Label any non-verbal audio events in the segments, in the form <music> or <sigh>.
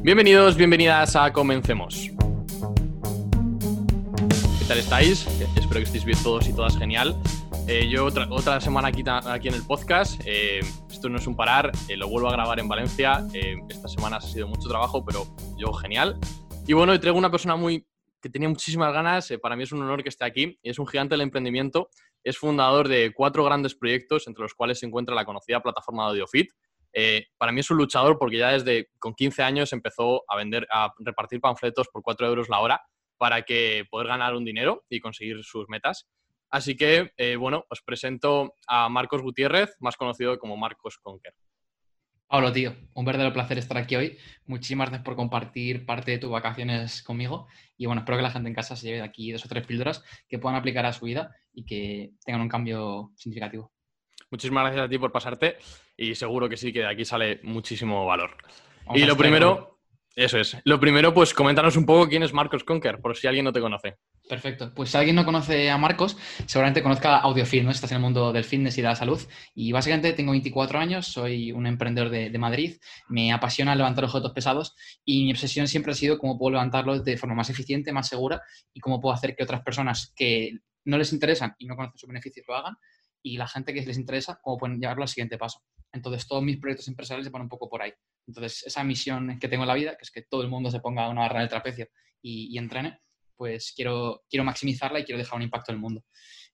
Bienvenidos, bienvenidas a Comencemos. ¿Qué tal estáis? Espero que estéis bien todos y todas genial. Eh, yo otra, otra semana aquí, aquí en el podcast. Eh, esto no es un parar, eh, lo vuelvo a grabar en Valencia. esta semana ha sido mucho trabajo, pero yo genial. Y bueno, hoy traigo una persona muy que tenía muchísimas ganas. para mí es un honor que esté aquí. Es un gigante del emprendimiento. Es fundador de cuatro grandes proyectos, entre los cuales se encuentra la conocida plataforma de AudioFit. Para mí es un luchador porque ya desde con 15 años empezó a vender, a repartir panfletos por 4 euros la hora para que poder ganar un dinero y conseguir sus metas. Así que, eh, bueno, os presento a Marcos Gutiérrez, más conocido como Marcos Conker. Pablo, tío, un verdadero placer estar aquí hoy. Muchísimas gracias por compartir parte de tus vacaciones conmigo. Y bueno, espero que la gente en casa se lleve de aquí dos o tres píldoras que puedan aplicar a su vida y que tengan un cambio significativo. Muchísimas gracias a ti por pasarte y seguro que sí, que de aquí sale muchísimo valor. y lo primero, eso es. Lo primero, pues coméntanos un poco quién es Marcos Conker, por si alguien no te conoce. Perfecto. Pues si alguien no conoce a Marcos, seguramente conozca AudioFit, ¿no? Estás en el mundo del fitness y de la salud. Y básicamente tengo 24 años, soy un emprendedor de, Madrid, me apasiona levantar objetos pesados y mi obsesión siempre ha sido cómo puedo levantarlos de forma más eficiente, más segura y cómo puedo hacer que otras personas que no les interesan y no conocen sus beneficios lo hagan y la gente que les interesa, cómo pueden llevarlo al siguiente paso. Entonces, todos mis proyectos empresariales se ponen un poco por ahí. Entonces, esa misión que tengo en la vida, que es que todo el mundo se ponga una barra en el trapecio y, entrene, pues quiero, quiero maximizarla y quiero dejar un impacto en el mundo.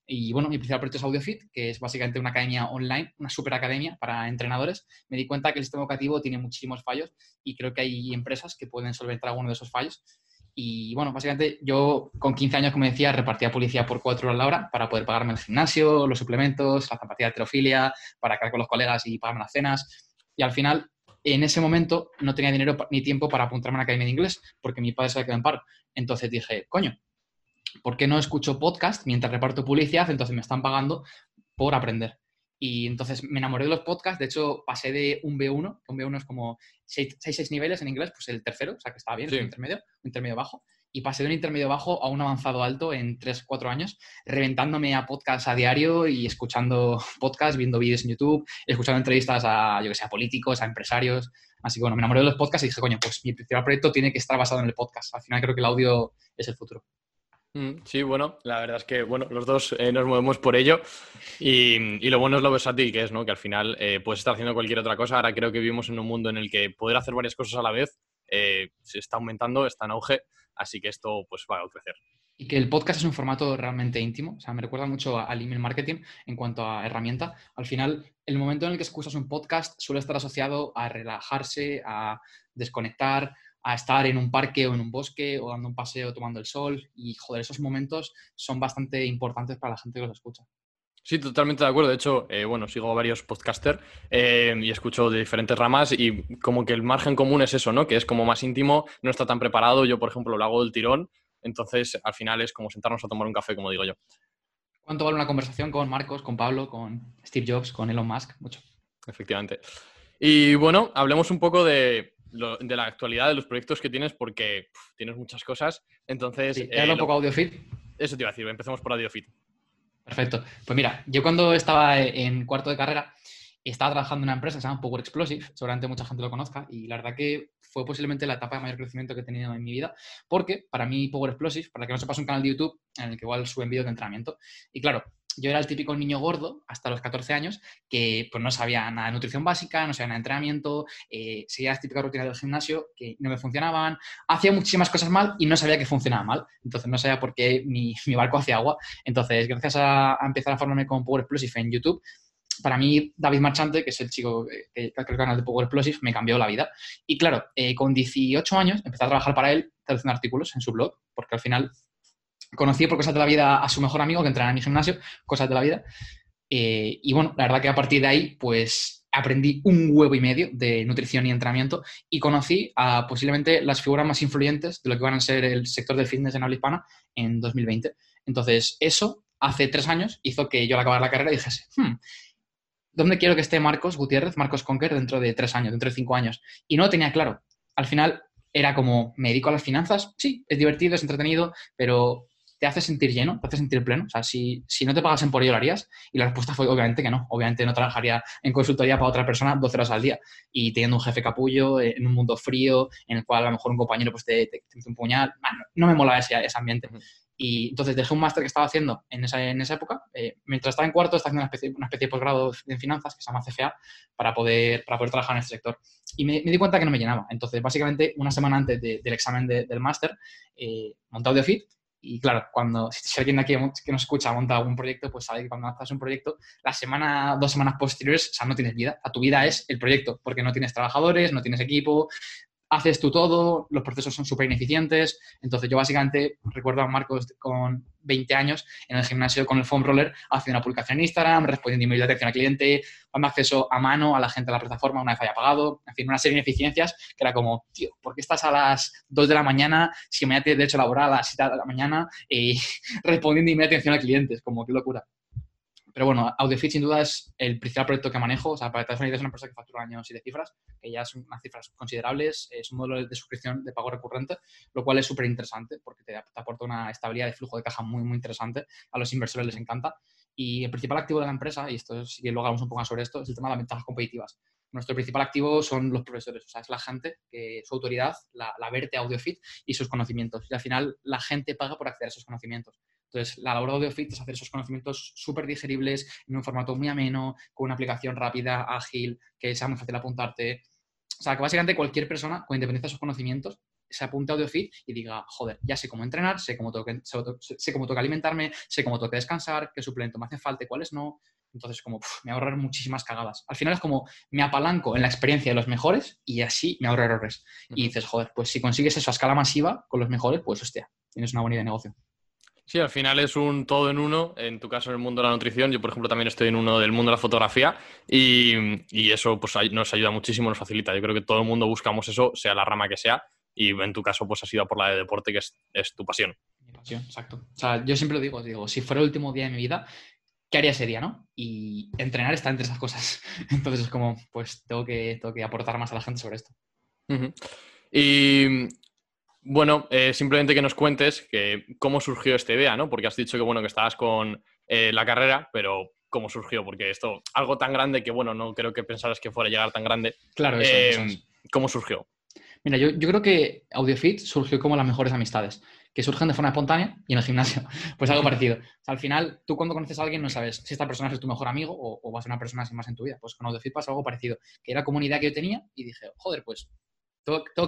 Y bueno, mi principal proyecto es AudioFit, que es básicamente una academia online, una super academia para entrenadores. Me di cuenta que el sistema educativo tiene muchísimos fallos y creo que hay empresas que pueden solventar alguno de esos fallos. Y bueno, básicamente yo con 15 años, como decía, repartía publicidad por 4 horas la hora para poder pagarme el gimnasio, los suplementos, la zapatilla de terofilia, para quedar con los colegas y pagarme las cenas. Y al final en ese momento no tenía dinero ni tiempo para apuntarme a una academia de inglés porque mi padre se había quedado en paro. Entonces dije, coño, ¿por qué no escucho podcast mientras reparto publicidad? Entonces me están pagando por aprender. Y entonces me enamoré de los podcasts. De hecho, pasé de un B1, un B1 es como 6-6 niveles en inglés, pues el tercero, o sea que estaba bien, un intermedio, un intermedio bajo y pasé de un intermedio bajo a un avanzado alto en 3-4 años, reventándome a podcasts a diario y escuchando <laughs> podcasts, viendo vídeos en YouTube, escuchando entrevistas a, yo que sé, a políticos, a empresarios. Así que bueno, me enamoré de los podcasts y dije, coño, pues mi principal proyecto tiene que estar basado en el podcast. Al final creo que el audio es el futuro. Mm, sí, bueno, la verdad es que bueno, los dos eh, nos movemos por ello y, lo bueno es lo versátil que es, ¿no? Que al final eh, puedes estar haciendo cualquier otra cosa. Ahora creo que vivimos en un mundo en el que poder hacer varias cosas a la vez eh, se está aumentando, está en auge Así que esto pues va a crecer. Y que el podcast es un formato realmente íntimo, o sea, me recuerda mucho al email marketing en cuanto a herramienta. Al final, el momento en el que escuchas un podcast suele estar asociado a relajarse, a desconectar, a estar en un parque o en un bosque o dando un paseo tomando el sol. Y, joder, esos momentos son bastante importantes para la gente que los escucha. Sí, totalmente de acuerdo. De hecho, eh, bueno, sigo a varios podcasters eh, y escucho de diferentes ramas y como que el margen común es eso, ¿no? Que es como más íntimo, no está tan preparado. Yo, por ejemplo, lo hago del tirón. Entonces, al final es como sentarnos a tomar un café, como digo yo. ¿Cuánto vale una conversación con Marcos, con Pablo, con Steve Jobs, con Elon Musk? Mucho. Efectivamente. Y bueno, hablemos un poco de, la actualidad de los proyectos que tienes porque tienes muchas cosas. Entonces... Sí, eh, un poco AudioFit? Eso te iba a decir, empecemos por AudioFit. Perfecto. Pues mira, yo cuando estaba en cuarto de carrera, estaba trabajando en una empresa que se llama Power Explosive, seguramente mucha gente lo conozca, y la verdad que fue posiblemente la etapa de mayor crecimiento que he tenido en mi vida, porque para mí Power Explosive, para que no sepas, un canal de YouTube en el que igual suben vídeos de entrenamiento. Y claro, yo era el típico niño gordo hasta los 14 años que pues no sabía nada de nutrición básica, no sabía nada de entrenamiento, eh, seguía las típicas rutinas del gimnasio que no me funcionaban, hacía muchísimas cosas mal y no sabía que funcionaba mal. Entonces no sabía por qué mi, <laughs> barco hacía agua. Entonces, gracias a, empezar a formarme con Power Explosive en YouTube, para mí, David Marchante, que es el chico que creó el canal de Power Explosive, me cambió la vida. Y claro, eh, con 18 años empecé a trabajar para él, traduciendo artículos en su blog, porque al final conocí por cosas de la vida a su mejor amigo que entraba en mi gimnasio, cosas de la vida. Eh, y bueno, la verdad que a partir de ahí, pues aprendí un huevo y medio de nutrición y entrenamiento y conocí a posiblemente las figuras más influyentes de lo que van a ser el sector del fitness en habla hispana en 2020. Entonces, eso hace tres años hizo que yo al acabar la carrera dijese, hmm, ¿dónde quiero que esté Marcos Gutiérrez, Marcos Conker, dentro de tres años, dentro de cinco años? Y no lo tenía claro. Al final era como, ¿me dedico a las finanzas? Sí, es divertido, es entretenido, pero te hace sentir lleno, te hace sentir pleno. O sea, si, si no te pagasen por ello, lo harías. Y la respuesta fue obviamente que no. Obviamente no trabajaría en consultoría para otra persona 12 horas al día y teniendo un jefe capullo eh, en un mundo frío en el cual a lo mejor un compañero pues, te, te, te un puñal. no, me mola ese, ese ambiente. Y entonces dejé un máster que estaba haciendo en esa, en esa época. Eh, mientras estaba en cuarto, estaba haciendo una especie, una especie de posgrado en finanzas que se llama CFA para poder, para poder trabajar en este sector. Y me, di cuenta que no me llenaba. Entonces, básicamente, una semana antes del examen del máster, eh, monté AudioFit. Y claro, cuando si alguien aquí que nos escucha monta algún proyecto, pues sabe que cuando haces un proyecto, la semana, dos semanas posteriores, o sea, no tienes vida. A tu vida es el proyecto, porque no tienes trabajadores, no tienes equipo, haces tú todo, los procesos son súper ineficientes. Entonces, yo básicamente recuerdo a Marcos con 20 años en el gimnasio con el foam roller haciendo una publicación en Instagram, respondiendo email de atención al cliente, dando acceso a mano a la gente de la plataforma una vez haya pagado, en fin, una serie de ineficiencias que era como, tío, ¿por qué estás a las 2 de la mañana si me tienes derecho laboral a las 7 de la mañana y <laughs> respondiendo email de atención al cliente? Es como, qué locura. Pero bueno, AudioFit sin duda es el principal proyecto que manejo. O sea, para que te es una empresa que factura años y de cifras, que ya son unas cifras considerables. Es un modelo de suscripción de pago recurrente, lo cual es súper interesante porque te, aporta una estabilidad de flujo de caja muy, muy interesante. A los inversores les encanta. Y el principal activo de la empresa, y esto sí que luego hablamos un poco más sobre esto, es el tema de las ventajas competitivas. Nuestro principal activo son los profesores, o sea, es la gente su autoridad la, la verte AudioFit y sus conocimientos. Y al final la gente paga por acceder a esos conocimientos. Entonces, la labor de AudioFit es hacer esos conocimientos súper digeribles, en un formato muy ameno, con una aplicación rápida, ágil, que sea muy fácil apuntarte. O sea, que básicamente cualquier persona, con independencia de sus conocimientos, se apunte a AudioFit y diga, joder, ya sé cómo entrenar, sé cómo tengo que, sé cómo tengo que alimentarme, sé cómo tengo que descansar, qué suplemento me hace falta y cuáles no. Entonces, como me ahorrar muchísimas cagadas. Al final es como me apalanco en la experiencia de los mejores y así me ahorro errores. Y dices, joder, pues si consigues eso a escala masiva con los mejores, pues hostia, tienes una buena idea de negocio. Sí, al final es un todo en uno, en tu caso en el mundo de la nutrición, yo por ejemplo también estoy en uno del mundo de la fotografía y, eso pues nos ayuda muchísimo, nos facilita. Yo creo que todo el mundo buscamos eso, sea la rama que sea, y en tu caso pues has ido por la de deporte, que es, tu pasión. Mi pasión, exacto. O sea, yo siempre lo digo, digo, si fuera el último día de mi vida, ¿qué haría ese día, no? Y entrenar está entre esas cosas. <laughs> Entonces es como, pues tengo que, tengo que aportar más a la gente sobre esto. Y bueno, eh, simplemente que nos cuentes que cómo surgió esta idea, ¿no? Porque has dicho que bueno, que estabas con eh, la carrera, pero ¿cómo surgió? Porque esto, algo tan grande que bueno, no creo que pensaras que fuera a llegar tan grande. Claro, eso, eh, ¿Cómo surgió? Mira, yo, creo que AudioFit surgió como las mejores amistades, que surgen de forma espontánea y en el gimnasio. <laughs> Pues algo parecido. al final, tú cuando conoces a alguien no sabes si esta persona es tu mejor amigo o, o va a ser una persona sin más en tu vida. Pues con AudioFit pasa algo parecido, que era como una idea que yo tenía y dije, joder, pues tengo,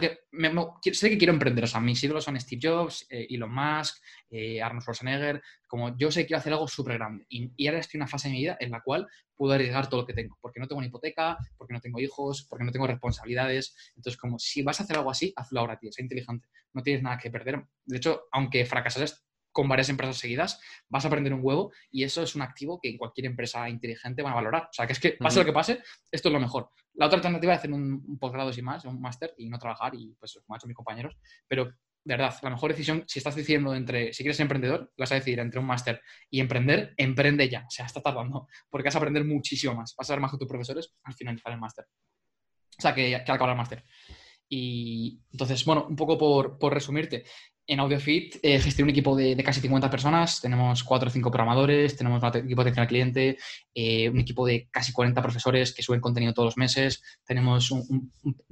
que, sé que quiero emprender, o sea, mis ídolos son Steve Jobs, eh, Elon Musk, eh, Arnold Schwarzenegger, como yo sé que quiero hacer algo súper grande. Y, ahora estoy en una fase de mi vida en la cual puedo arriesgar todo lo que tengo, porque no tengo una hipoteca, porque no tengo hijos, porque no tengo responsabilidades. Entonces, como si vas a hacer algo así, hazlo ahora, tío, sé inteligente, no tienes nada que perder. De hecho, aunque fracasares con varias empresas seguidas, vas a aprender un huevo y eso es un activo que cualquier empresa inteligente va a valorar. O sea, que es que pase lo que pase, esto es lo mejor. La otra alternativa es hacer un, posgrado sin más, un máster y no trabajar y pues como han hecho mis compañeros. Pero de verdad, la mejor decisión, si estás diciendo entre, si quieres ser emprendedor, vas a decidir entre un máster y emprender, emprende ya. O sea, está tardando, porque vas a aprender muchísimo más. Vas a ver más que tus profesores al finalizar el máster. O sea, que, que al acabar el máster. Y entonces, bueno, un poco por, por resumirte, en AudioFit eh, gestiono un equipo de, casi 50 personas, tenemos 4 o 5 programadores, tenemos un equipo de atención al cliente, eh, un equipo de casi 40 profesores que suben contenido todos los meses, tenemos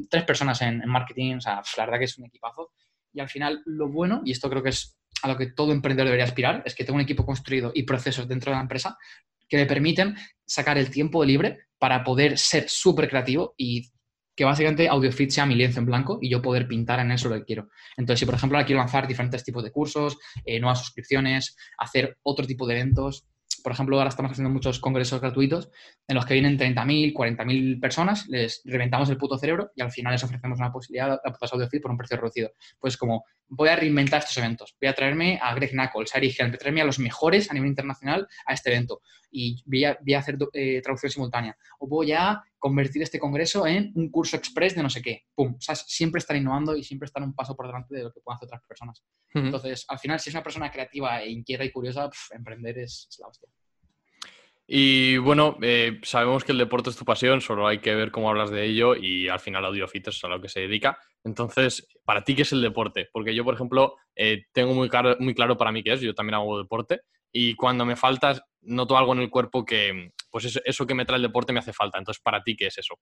tres personas en, marketing, o sea, la verdad que es un equipazo. Y al final, lo bueno, y esto creo que es a lo que todo emprendedor debería aspirar, es que tengo un equipo construido y procesos dentro de la empresa que me permiten sacar el tiempo libre para poder ser súper creativo y que básicamente AudioFit sea mi lienzo en blanco y yo poder pintar en eso lo que quiero. Entonces, si por ejemplo ahora quiero lanzar diferentes tipos de cursos, eh, nuevas suscripciones, hacer otro tipo de eventos, por ejemplo, ahora estamos haciendo muchos congresos gratuitos en los que vienen 30.000, 40.000 personas, les reventamos el puto cerebro y al final les ofrecemos una posibilidad a AudioFit por un precio reducido. Pues como voy a reinventar estos eventos, voy a traerme a Greg Knuckles, a Eric voy a traerme a los mejores a nivel internacional a este evento y voy a, hacer eh, traducción simultánea. O voy a convertir este congreso en un curso express de no sé qué. Pum. O sea, siempre estar innovando y siempre estar un paso por delante de lo que pueden hacer otras personas. Entonces, al final, si es una persona creativa e inquieta y curiosa, emprender es, la hostia. Y bueno, eh, sabemos que el deporte es tu pasión, solo hay que ver cómo hablas de ello y al final AudioFit es a lo que se dedica. Entonces, ¿para ti qué es el deporte? Porque yo, por ejemplo, eh, tengo muy claro, muy claro para mí qué es, yo también hago deporte y cuando me falta, noto algo en el cuerpo que, pues eso, eso que me trae el deporte me hace falta. Entonces, ¿para ti qué es eso?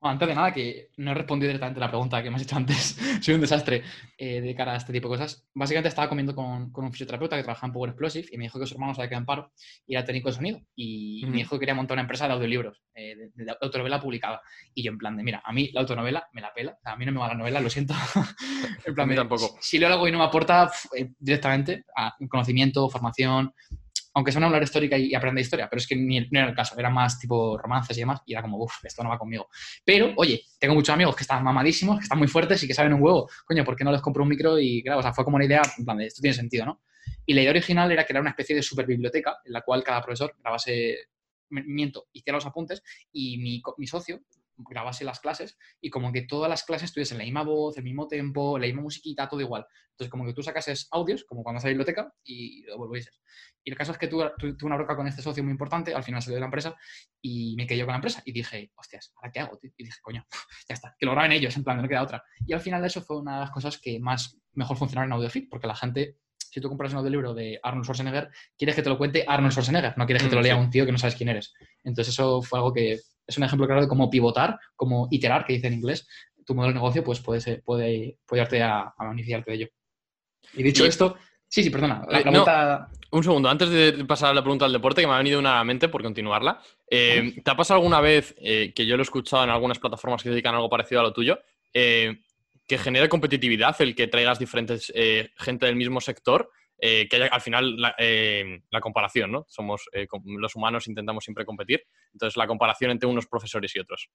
antes de nada, que no he respondido directamente a la pregunta que me has hecho antes, <laughs> soy un desastre eh, de cara a este tipo de cosas. Básicamente estaba comiendo con, con, un fisioterapeuta que trabaja en Power Explosive y me dijo que su hermano se había quedado en paro y era técnico de sonido. Y me dijo que quería montar una empresa de audiolibros, eh, de, autonovela publicada. Y yo en plan de, mira, a mí la autonovela me la pela, a mí no me va la novela, lo siento. <laughs> en plan, a mí tampoco. Si, leo algo y no me aporta eh, directamente a conocimiento, formación, aunque sea una hablar histórica y, aprende historia, pero es que ni, no era el caso, era más tipo romances y demás, y era como, uff, esto no va conmigo. Pero, oye, tengo muchos amigos que están mamadísimos, que están muy fuertes y que saben un huevo. Coño, ¿por qué no les compro un micro? Y claro, o sea, fue como una idea, en plan, de esto tiene sentido, ¿no? Y la idea original era crear una especie de super biblioteca en la cual cada profesor grabase, miento, hiciera los apuntes y mi socio grabase las clases y como que todas las clases tuviesen la misma voz, el mismo tempo, la misma musiquita, todo igual. Entonces, como que tú sacases audios, como cuando vas a la biblioteca, y lo volvieses. Y el caso es que tuve, tuve una broca con este socio muy importante, al final salió de la empresa y me quedé yo con la empresa y dije, hostias, ¿ahora qué hago? Y dije, coño, <laughs> ya está, que lo graben ellos, en plan, no queda otra. Y al final eso fue una de las cosas que más mejor funcionaron en AudioFit, porque la gente si tú compras un audiolibro de Arnold Schwarzenegger, quieres que te lo cuente Arnold Schwarzenegger, no quieres que te lo lea un tío que no sabes quién eres. Entonces eso fue algo que es un ejemplo claro de cómo pivotar, cómo iterar, que dice en inglés, tu modelo de negocio, pues puede, puede, puede a, a beneficiarte de ello. Y dicho esto, sí, sí, perdona. La eh, pregunta... un segundo, antes de pasar a la pregunta del deporte, que me ha venido una a la mente por continuarla. Eh, ¿Te ha pasado alguna vez, eh, que yo lo he escuchado en algunas plataformas que dedican algo parecido a lo tuyo, que genere competitividad el que traigas diferentes gente del mismo sector? Que haya al final la, la comparación, ¿no? Somos los humanos intentamos siempre competir, entonces la comparación entre unos profesores y otros.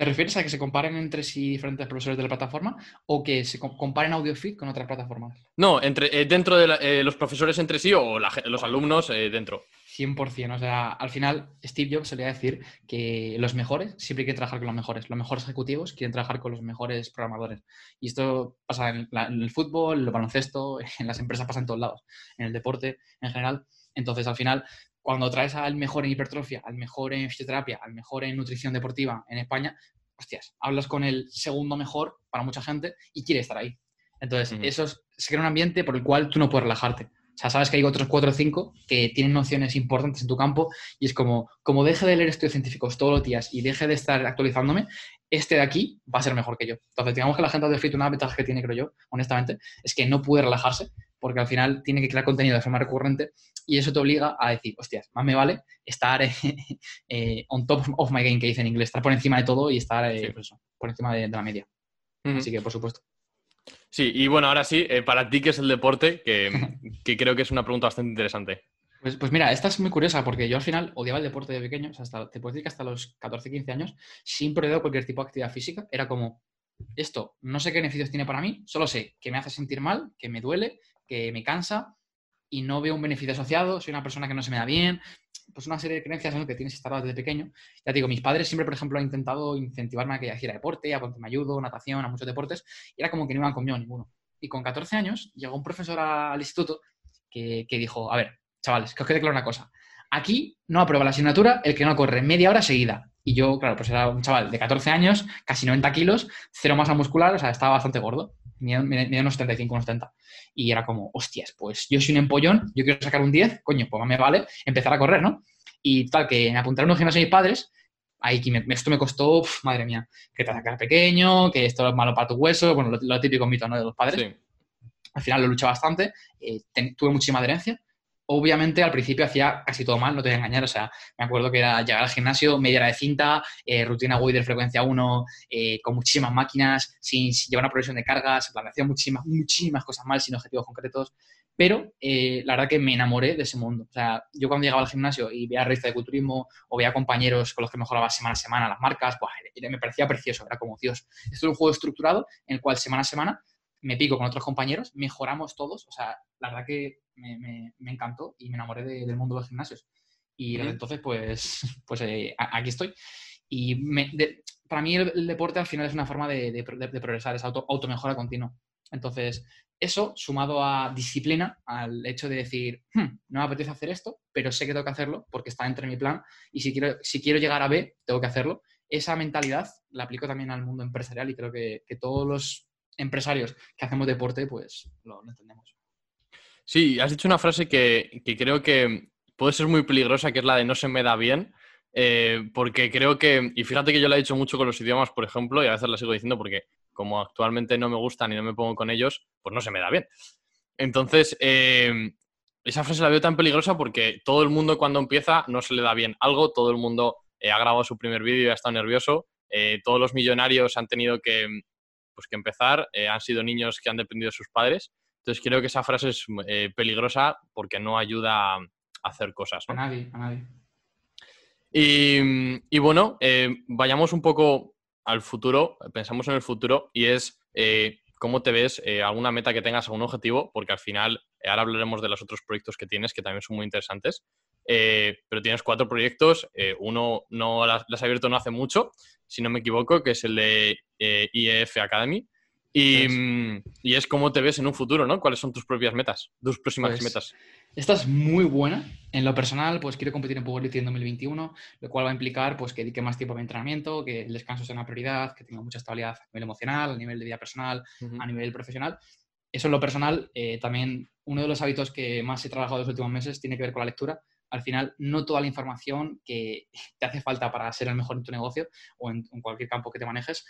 ¿Te refieres a que se comparen entre sí diferentes profesores de la plataforma o que se comparen AudioFit con otras plataformas? No, entre, eh, dentro de eh, los profesores entre sí o los alumnos eh, dentro. 100%. O sea, al final Steve Jobs solía decir que los mejores siempre quieren trabajar con los mejores. Los mejores ejecutivos quieren trabajar con los mejores programadores. Y esto pasa en, en el fútbol, en el baloncesto, <laughs> en las empresas pasa en todos lados, en el deporte en general. Entonces, al final, cuando traes al mejor en hipertrofia, al mejor en fisioterapia, al mejor en nutrición deportiva en España, hostias, hablas con el segundo mejor para mucha gente y quiere estar ahí. Entonces, eso se crea un ambiente por el cual tú no puedes relajarte. O sea, sabes que hay otros cuatro o cinco que tienen nociones importantes en tu campo y es como, como deje de leer estudios científicos todos los días y deje de estar actualizándome, este de aquí va a ser mejor que yo. Entonces, digamos que la gente de Fit, una ventaja que tiene, creo yo, honestamente, es que no puede relajarse porque al final tiene que crear contenido de forma recurrente y eso te obliga a decir, hostias, más me vale estar <laughs> eh, on top of my game, que dice en inglés, estar por encima de todo y estar eh, pues por encima de, la media. Así que, por supuesto. Sí, y bueno, ahora sí, eh, para ti, ¿qué es el deporte? Que, <laughs> que, creo que es una pregunta bastante interesante. Pues, pues, mira, esta es muy curiosa porque yo al final odiaba el deporte de pequeño, o sea, hasta, te puedo decir que hasta los 14, 15 años siempre he dado cualquier tipo de actividad física. Era como, esto no sé qué beneficios tiene para mí, solo sé que me hace sentir mal, que me duele, que me cansa y no veo un beneficio asociado, soy una persona que no se me da bien, pues una serie de creencias en que tienes que estar desde pequeño. Ya digo, mis padres siempre, por ejemplo, han intentado incentivarme a que hiciera deporte, a que me ayudo, natación, a muchos deportes, y era como que no iban conmigo ninguno. Y con 14 años llegó un profesor al instituto que, dijo, a ver, chavales, que os quede claro una cosa. Aquí no aprueba la asignatura el que no corre media hora seguida. Y yo, claro, pues era un chaval de 14 años, casi 90 kilos, cero masa muscular, o sea, estaba bastante gordo. Medía unos 75, unos 70. Y era como, hostias, pues yo soy un empollón, yo quiero sacar un 10, coño, pues me vale empezar a correr, ¿no? Y tal, que me apuntaron a un gimnasio de mis padres, ahí que esto me costó, madre mía, que te sacar pequeño, que esto es malo para tu hueso, bueno, lo, típico mito, ¿no? De los padres. Al final lo luché bastante, eh, tuve muchísima adherencia obviamente al principio hacía casi todo mal, no te voy a engañar. O sea, me acuerdo que era llegar al gimnasio, media hora de cinta, eh, rutina de frecuencia 1, eh, con muchísimas máquinas, sin, llevar una progresión de cargas, hacía muchísimas, muchísimas cosas mal, sin objetivos concretos. Pero eh, la verdad que me enamoré de ese mundo. O sea, yo cuando llegaba al gimnasio y veía revista de culturismo o veía compañeros con los que mejoraba semana a semana las marcas, pues, me parecía precioso. Era como, Dios, esto es un juego estructurado en el cual semana a semana me pico con otros compañeros, mejoramos todos. O sea, la verdad que me, encantó y me enamoré del mundo de los gimnasios. Y desde entonces, pues, <laughs> pues eh, aquí estoy. Y para mí el, deporte al final es una forma de, progresar, es auto, automejora continua. Entonces, eso sumado a disciplina, al hecho de decir, hmm, no me apetece hacer esto, pero sé que tengo que hacerlo porque está entre mi plan y si quiero, si quiero llegar a B, tengo que hacerlo. Esa mentalidad la aplico también al mundo empresarial y creo que, todos los empresarios que hacemos deporte, pues lo, entendemos. Sí, has dicho una frase que, creo que puede ser muy peligrosa, que es la de no se me da bien, eh, porque creo que, y fíjate que yo la he dicho mucho con los idiomas, por ejemplo, y a veces la sigo diciendo porque como actualmente no me gustan y no me pongo con ellos, pues no se me da bien. Entonces, eh, esa frase la veo tan peligrosa porque todo el mundo cuando empieza no se le da bien algo, todo el mundo eh, ha grabado su primer vídeo y ha estado nervioso, todos los millonarios han tenido que, pues, que empezar, han sido niños que han dependido de sus padres. Entonces creo que esa frase es peligrosa porque no ayuda a hacer cosas. A nadie, a nadie. Y, y bueno, vayamos un poco al futuro, pensamos en el futuro y es eh, cómo te ves, eh, alguna meta que tengas, algún objetivo, porque al final, eh, ahora hablaremos de los otros proyectos que tienes, que también son muy interesantes, pero tienes cuatro proyectos, uno no las, has abierto no hace mucho, si no me equivoco, que es el de IEF Academy. Y, mm, y, es cómo te ves en un futuro, ¿no? ¿Cuáles son tus propias metas, tus próximas pues metas? Esta es muy buena. En lo personal, pues quiero competir en Powerlifting en 2021, lo cual va a implicar pues, que dedique más tiempo a mi entrenamiento, que el descanso sea una prioridad, que tenga mucha estabilidad a nivel emocional, a nivel de vida personal, a nivel profesional. Eso en lo personal, eh, también uno de los hábitos que más he trabajado en los últimos meses tiene que ver con la lectura. Al final, no toda la información que <laughs> te hace falta para ser el mejor en tu negocio o en, cualquier campo que te manejes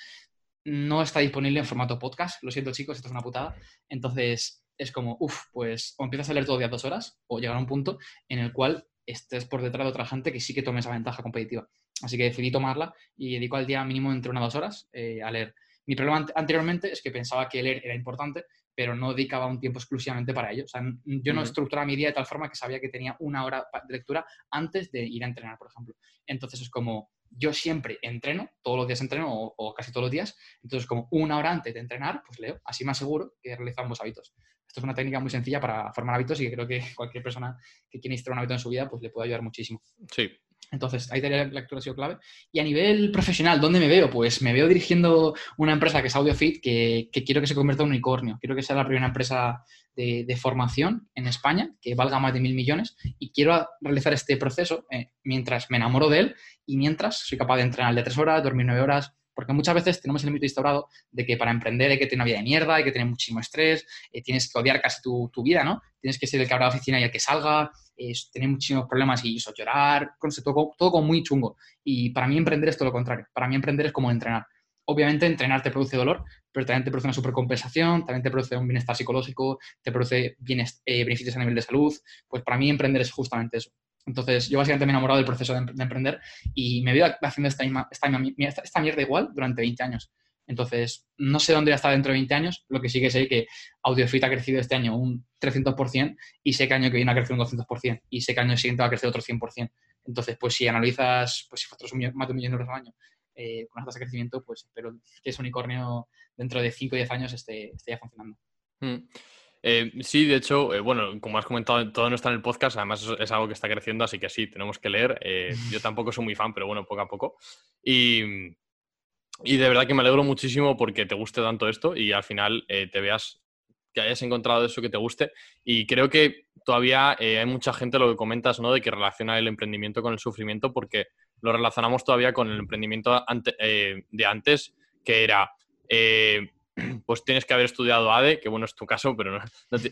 no está disponible en formato podcast. Lo siento, chicos, esto es una putada. Entonces, es como, uff, pues o empiezas a leer todo el día dos horas o llegar a un punto en el cual estés por detrás de otra gente que sí que tome esa ventaja competitiva. Así que decidí tomarla y dedico al día mínimo entre una o dos horas eh, a leer. Mi problema anteriormente es que pensaba que leer era importante, pero no dedicaba un tiempo exclusivamente para ello. O sea, yo no estructuraba mi día de tal forma que sabía que tenía una hora de lectura antes de ir a entrenar, por ejemplo. Entonces es como, yo siempre entreno, todos los días entreno o, casi todos los días, entonces como una hora antes de entrenar, pues leo, así me aseguro que realizamos hábitos. Esto es una técnica muy sencilla para formar hábitos y que creo que <laughs> cualquier persona que quiera instalar un hábito en su vida, pues le puede ayudar muchísimo. Sí. Entonces, ahí la lectura ha sido clave. Y a nivel profesional, ¿dónde me veo? Pues me veo dirigiendo una empresa que es AudioFit, que, que quiero que se convierta en un unicornio. Quiero que sea la primera empresa de, formación en España, que valga más de mil millones, y quiero realizar este proceso eh, mientras me enamoro de él y mientras soy capaz de entrenar de tres horas, dormir nueve horas, porque muchas veces tenemos el mito instaurado de que para emprender hay que tener una vida de mierda, hay que tener muchísimo estrés, eh, tienes que odiar casi tu, tu, vida, ¿no? Tienes que ser el que abra la oficina y el que salga, tener muchísimos problemas y eso, llorar, todo, todo como muy chungo. Y para mí emprender es todo lo contrario. Para mí emprender es como entrenar. Obviamente entrenar te produce dolor, pero también te produce una supercompensación, también te produce un bienestar psicológico, te produce eh, beneficios a nivel de salud. Pues para mí emprender es justamente eso. Entonces, yo básicamente me he enamorado del proceso de, emprender y me veo haciendo esta, esta, esta, mierda igual durante 20 años. Entonces, no sé dónde voy a estar dentro de 20 años, lo que sí que sé que AudioFit ha crecido este año un 300% y sé que año que viene ha crecido un 200% y sé que año siguiente va a crecer otro 100%. Entonces, pues si analizas, pues si facturas más de un millón de euros al año eh, con una tasa de crecimiento, pues espero que ese unicornio dentro de 5 o 10 años esté, esté ya funcionando. Hmm. Eh, sí, de hecho, eh, bueno, como has comentado, todo no está en el podcast, además es, algo que está creciendo, así que sí, tenemos que leer. Eh, <laughs> yo tampoco soy muy fan, pero bueno, poco a poco. Y, y, de verdad que me alegro muchísimo porque te guste tanto esto y al final te veas que hayas encontrado eso que te guste. Y creo que todavía hay mucha gente, lo que comentas, ¿no? De que relaciona el emprendimiento con el sufrimiento porque lo relacionamos todavía con el emprendimiento de antes, que era <clears throat> pues tienes que haber estudiado ADE, que bueno es tu caso, pero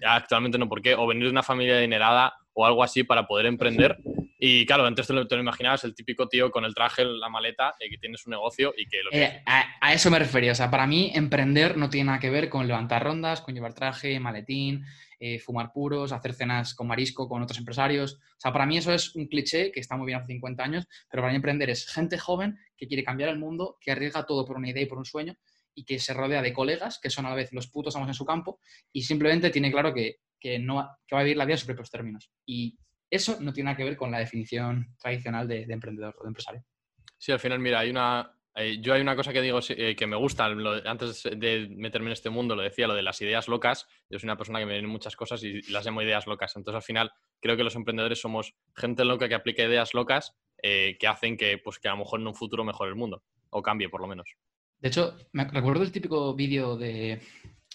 actualmente no, ¿por qué? O venir de una familia adinerada o algo así para poder emprender. Y claro, antes te lo, te lo imaginabas, el típico tío con el traje, la maleta, eh, que tienes un negocio y que... Lo eh, a, eso me refería, o sea, para mí emprender no tiene nada que ver con levantar rondas, con llevar traje, maletín, eh, fumar puros, hacer cenas con marisco, con otros empresarios. O sea, para mí eso es un cliché que está muy bien hace 50 años, pero para mí emprender es gente joven que quiere cambiar el mundo, que arriesga todo por una idea y por un sueño y que se rodea de colegas que son a la vez los putos amos en su campo y simplemente tiene claro que, no, va a vivir la vida sus propios términos. Y eso no tiene nada que ver con la definición tradicional de, emprendedor o de empresario. Sí, al final, mira, hay una, eh, yo hay una cosa que digo eh, que me gusta, antes de meterme en este mundo lo decía, lo de las ideas locas. Yo soy una persona que me vienen muchas cosas y las llamo ideas locas. Entonces al final creo que los emprendedores somos gente loca que aplica ideas locas eh, que hacen que, pues, que a lo mejor en un futuro mejore el mundo o cambie por lo menos. De hecho, me recuerdo el típico vídeo de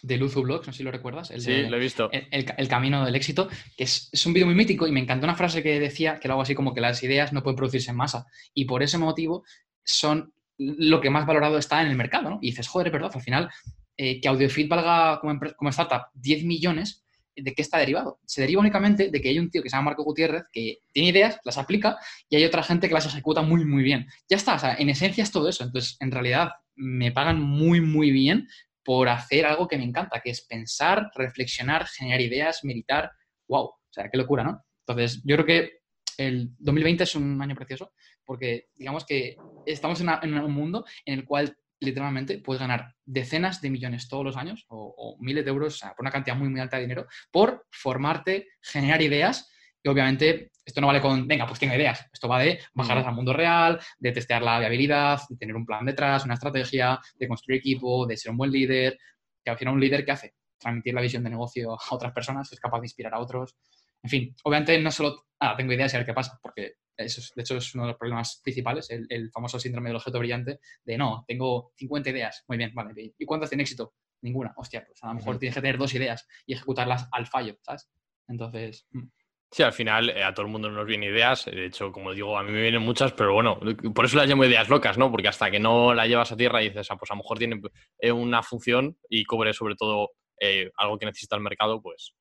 de Luzu Blogs, no sé si lo recuerdas. El sí, lo he visto. El, camino del éxito, que es, es un vídeo muy mítico y me encantó una frase que decía, que era algo así como que las ideas no pueden producirse en masa. Y por ese motivo son lo que más valorado está en el mercado, ¿no? Y dices, joder, es verdad, al final, eh, que AudioFit valga como, como startup 10 millones, ¿de qué está derivado? Se deriva únicamente de que hay un tío que se llama Marco Gutiérrez que tiene ideas, las aplica y hay otra gente que las ejecuta muy, muy bien. Ya está, o sea, en esencia es todo eso. Entonces, en realidad, me pagan muy, muy bien por hacer algo que me encanta, que es pensar, reflexionar, generar ideas, meditar. ¡Wow! O sea, qué locura, ¿no? Entonces, yo creo que el 2020 es un año precioso porque, digamos que estamos en un mundo en el cual literalmente puedes ganar decenas de millones todos los años o, miles de euros, o sea, por una cantidad muy, muy alta de dinero, por formarte, generar ideas. Y obviamente esto no vale con, venga, pues tengo ideas. Esto va de bajarlas al mundo real, de testear la viabilidad, de tener un plan detrás, una estrategia, de construir equipo, de ser un buen líder. Que al final un líder, ¿qué hace? Transmitir la visión de negocio a otras personas, es capaz de inspirar a otros. En fin, obviamente no solo, ah, tengo ideas y a ver qué pasa, porque eso de hecho, es uno de los problemas principales, el, famoso síndrome del objeto brillante, de no, tengo 50 ideas, muy bien, vale, ¿y cuántas tienen éxito? Ninguna, hostia, pues a lo mejor tienes que tener dos ideas y ejecutarlas al fallo, ¿sabes? Entonces... Mm. Sí, al final eh, a todo el mundo nos vienen ideas. De hecho, como digo, a mí me vienen muchas, pero bueno, por eso las llamo ideas locas, ¿no? Porque hasta que no la llevas a tierra y dices, ah, pues a lo mejor tiene eh, una función y cobre sobre todo eh, algo que necesita el mercado, pues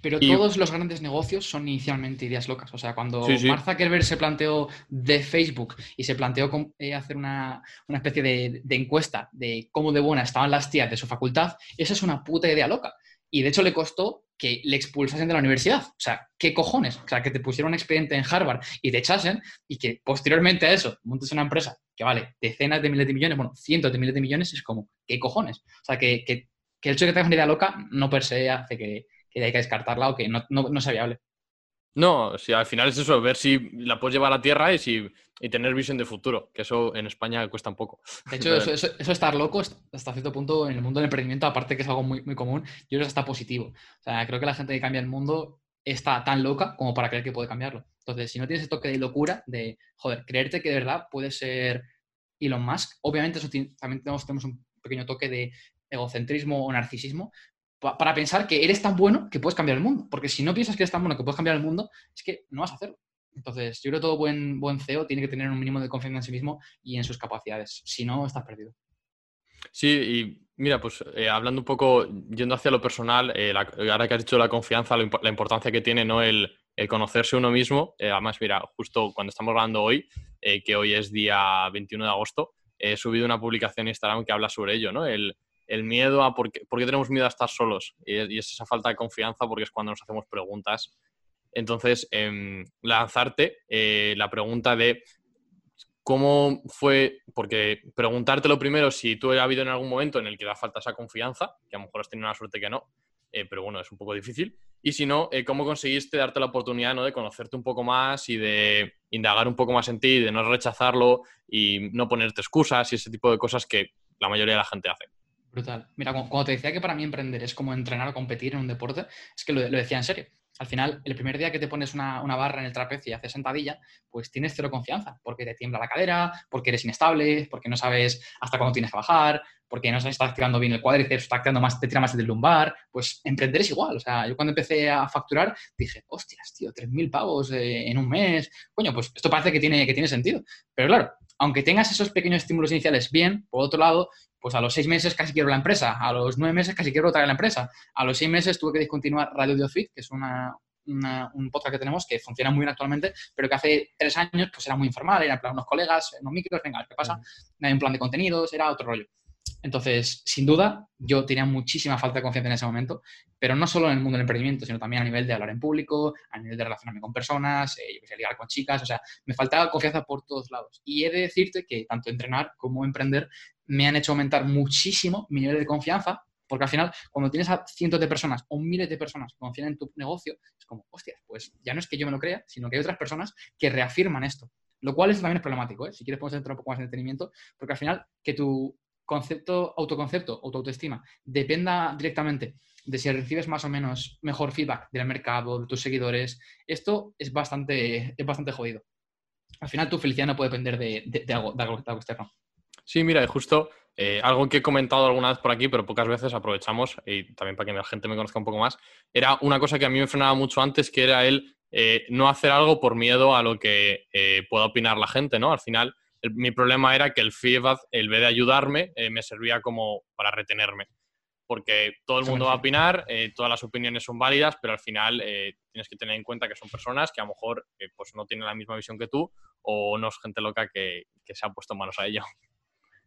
pero todos los grandes negocios son inicialmente ideas locas. O sea, cuando Mark Zuckerberg se planteó de Facebook y se planteó eh, hacer una, especie de, encuesta de cómo de buena estaban las tías de su facultad, esa es una puta idea loca. Y de hecho le costó que le expulsasen de la universidad. O sea, ¿qué cojones? O sea, que te pusieran un expediente en Harvard y te echasen y que posteriormente a eso montes una empresa que vale decenas de miles de millones, bueno, cientos de miles de millones, es como, ¿qué cojones? O sea, que, que el hecho de que tengas una idea loca no per se hace que, que hay que descartarla o que no, no, sea viable. No, si al final es eso, ver si la puedes llevar a tierra y, si, y tener visión de futuro, que eso en España cuesta un poco. De hecho, eso, <laughs> eso, estar loco hasta cierto punto en el mundo del emprendimiento, aparte que es algo muy, muy común, yo creo que está positivo. O sea, creo que la gente que cambia el mundo está tan loca como para creer que puede cambiarlo. Entonces, si no tienes ese toque de locura, de, joder, creerte que de verdad puede ser Elon Musk, obviamente eso también tenemos, tenemos un pequeño toque de egocentrismo o narcisismo, para pensar que eres tan bueno que puedes cambiar el mundo. Porque si no piensas que eres tan bueno que puedes cambiar el mundo, es que no vas a hacerlo. Entonces, yo creo que todo buen, buen CEO tiene que tener un mínimo de confianza en sí mismo y en sus capacidades. Si no, estás perdido. Sí, y mira, pues eh, hablando un poco, yendo hacia lo personal, eh, ahora que has dicho la confianza, la importancia que tiene ¿no? el, conocerse uno mismo. Eh, además, mira, justo cuando estamos hablando hoy, que hoy es día 21 de agosto, he subido una publicación en Instagram que habla sobre ello, ¿no? El, el miedo a por qué, tenemos miedo a estar solos. Y, es esa falta de confianza porque es cuando nos hacemos preguntas. Entonces, em, lanzarte eh, la pregunta de cómo fue, porque preguntarte primero si tú ha habido en algún momento en el que da falta esa confianza, que a lo mejor has tenido una suerte que no, eh, pero bueno, es un poco difícil. Y si no, eh, cómo conseguiste darte la oportunidad ¿no? de conocerte un poco más y de indagar un poco más en ti, de no rechazarlo y no ponerte excusas y ese tipo de cosas que la mayoría de la gente hace. Brutal. Mira, cuando te decía que para mí emprender es como entrenar o competir en un deporte, es que lo, decía en serio. Al final, el primer día que te pones una, barra en el trapecio y haces sentadilla, pues tienes cero confianza, porque te tiembla la cadera, porque eres inestable, porque no sabes hasta cuándo tienes que bajar, porque no se está activando bien el cuádriceps, está más, te tira más del lumbar. Pues emprender es igual. O sea, yo cuando empecé a facturar dije, hostias, tío, 3.000 pavos eh, en un mes. Coño, pues esto parece que tiene, que tiene sentido. Pero claro, aunque tengas esos pequeños estímulos iniciales bien, por otro lado, pues a los seis meses casi quiero la empresa, a los nueve meses casi quiero otra la empresa, a los seis meses tuve que discontinuar Radio Diofit, que es una, un podcast que tenemos que funciona muy bien actualmente, pero que hace tres años pues era muy informal, era en plan unos colegas, unos micros, venga, ¿qué pasa? No hay un plan de contenidos, era otro rollo. Entonces, sin duda, yo tenía muchísima falta de confianza en ese momento, pero no solo en el mundo del emprendimiento, sino también a nivel de hablar en público, a nivel de relacionarme con personas, eh, yo ligar con chicas, o sea, me faltaba confianza por todos lados. Y he de decirte que tanto entrenar como emprender me han hecho aumentar muchísimo mi nivel de confianza, porque al final, cuando tienes a cientos de personas o miles de personas que confían en tu negocio, es como, hostia, pues ya no es que yo me lo crea, sino que hay otras personas que reafirman esto. Lo cual es, también es problemático, ¿eh? si quieres podemos entrar un poco más en entretenimiento, porque al final que tu concepto, autoconcepto, autoestima, dependa directamente de si recibes más o menos mejor feedback del mercado, de tus seguidores, esto es bastante, es bastante jodido. Al final tu felicidad no puede depender de, algo, de algo externo. Sí, mira, justo eh, algo que he comentado alguna vez por aquí, pero pocas veces aprovechamos, y también para que la gente me conozca un poco más, era una cosa que a mí me frenaba mucho antes, que era el eh, no hacer algo por miedo a lo que eh, pueda opinar la gente, ¿no? Al final, mi problema era que el feedback, el vez de ayudarme, me servía como para retenerme. Porque todo el mundo va a opinar, todas las opiniones son válidas, pero al final tienes que tener en cuenta que son personas que a lo mejor pues no tienen la misma visión que tú o no es gente loca que, que se ha puesto manos a ello.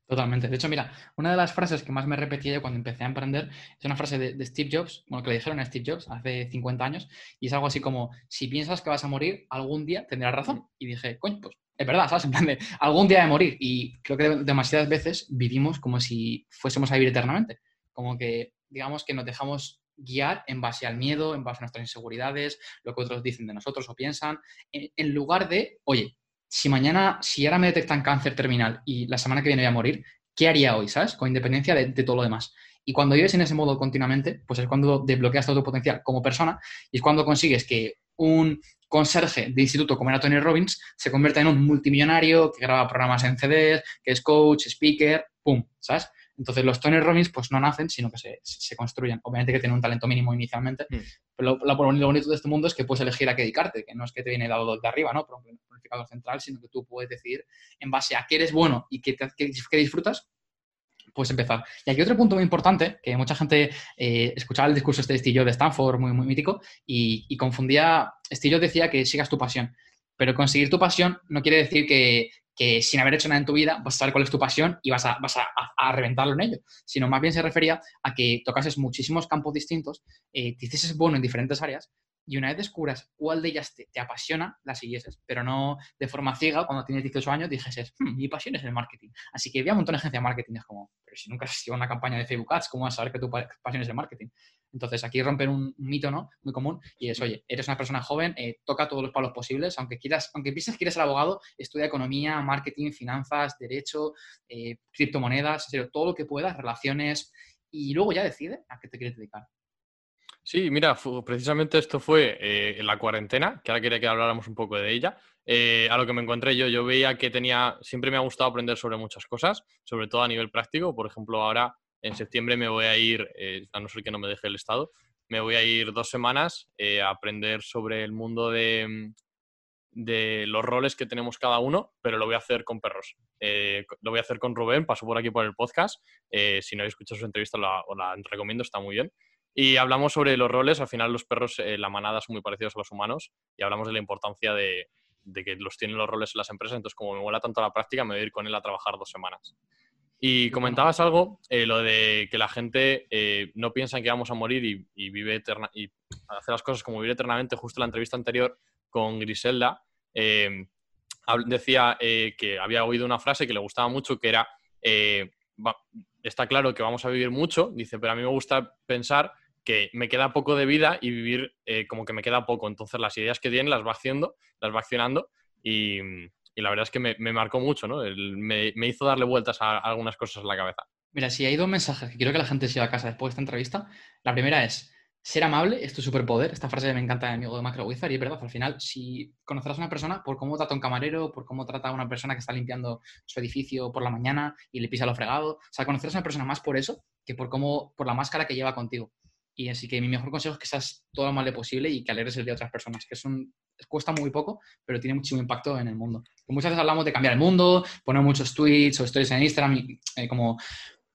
Totalmente. De hecho, mira, una de las frases que más me repetía yo cuando empecé a emprender es una frase de, Steve Jobs, bueno, que le dijeron a Steve Jobs hace 50 años, y es algo así como, si piensas que vas a morir, algún día tendrás razón. Y dije, coño, pues es verdad, ¿sabes? En plan de, algún día de morir. Y creo que demasiadas veces vivimos como si fuésemos a vivir eternamente. Como que, digamos, que nos dejamos guiar en base al miedo, en base a nuestras inseguridades, lo que otros dicen de nosotros o piensan, en lugar de, oye, si mañana, si ahora me detectan cáncer terminal y la semana que viene voy a morir, ¿qué haría hoy, sabes? Con independencia de, todo lo demás. Y cuando vives en ese modo continuamente, pues es cuando desbloqueas todo tu potencial como persona y es cuando consigues que un conserje de instituto como era Tony Robbins se convierta en un multimillonario que graba programas en CDs, que es coach, speaker, ¡pum! ¿Sabes? Entonces los Tony Robbins pues no nacen, sino que se, construyen. Obviamente que tienen un talento mínimo inicialmente, mm. Lo, bonito de este mundo es que puedes elegir a qué dedicarte, que no es que te viene dado de arriba, ¿no? Por un planificador central, sino que tú puedes decidir en base a qué eres bueno y qué, disfrutas, pues empezar. Y aquí otro punto muy importante, que mucha gente eh, escuchaba el discurso este de Steve de Stanford, muy, mítico, y, confundía, Steve decía que sigas tu pasión, pero conseguir tu pasión no quiere decir que, que sin haber hecho nada en tu vida vas a saber cuál es tu pasión y vas a, vas a, reventarlo en ello, sino más bien se refería a que tocases muchísimos campos distintos, eh, te hicieses bueno en diferentes áreas y una vez descubras cuál de ellas te, apasiona, la siguieses, pero no de forma ciega, cuando tienes 18 años, dijeses, hmm, mi pasión es el marketing. Así que había un montón de agencias de marketing, es como, pero si nunca has sido una campaña de Facebook Ads, ¿cómo vas a saber que tu pasión es el marketing? Entonces, aquí romper un mito, ¿no? Muy común, y es, oye, eres una persona joven, eh, toca todos los palos posibles, aunque quieras, aunque pienses que quieres ser abogado, estudia economía, marketing, finanzas, derecho, eh, criptomonedas, todo lo que puedas, relaciones, y luego ya decide a qué te quieres dedicar. Sí, mira, precisamente esto fue eh, en la cuarentena, que ahora quería que habláramos un poco de ella. a lo que me encontré yo, yo veía que tenía, siempre me ha gustado aprender sobre muchas cosas, sobre todo a nivel práctico. Por ejemplo, ahora en septiembre me voy a ir, eh, a no ser que no me deje el Estado, me voy a ir dos semanas eh, a aprender sobre el mundo de, de, los roles que tenemos cada uno, pero lo voy a hacer con perros. Eh, lo voy a hacer con Rubén, paso por aquí por el podcast. si no habéis escuchado su entrevista, la, os la recomiendo, está muy bien. Y hablamos sobre los roles, al final los perros, la manada son muy parecidos a los humanos y hablamos de la importancia de, de que los tienen los roles en las empresas, entonces como me mola tanto la práctica, me voy a ir con él a trabajar dos semanas. Y comentabas algo, eh, lo de que la gente eh, no piensa en que vamos a morir y, vive eterna, y hace las cosas como vivir eternamente. Justo en la entrevista anterior con Griselda, eh, decía que había oído una frase que le gustaba mucho, que era, está claro que vamos a vivir mucho, dice, pero a mí me gusta pensar que me queda poco de vida y vivir como que me queda poco. Entonces las ideas que tiene las va haciendo, las va accionando y, y la verdad es que me, marcó mucho, ¿no? me, hizo darle vueltas a, algunas cosas en la cabeza. Mira, si hay dos mensajes que quiero que la gente se lleve a casa después de esta entrevista, la primera es, ser amable es tu superpoder. Esta frase me encanta de mi amigo de Macro Wizard y es verdad, al final, si conocerás a una persona por cómo trata un camarero, por cómo trata a una persona que está limpiando su edificio por la mañana y le pisa lo fregado, o sea, conocerás a una persona más por eso que por cómo, por la máscara que lleva contigo. Y así que mi mejor consejo es que seas todo lo amable posible y que alegres el día de otras personas, que es un, cuesta muy poco, pero tiene muchísimo impacto en el mundo. muchas veces hablamos de cambiar el mundo, poner muchos tweets o stories en Instagram, eh, como,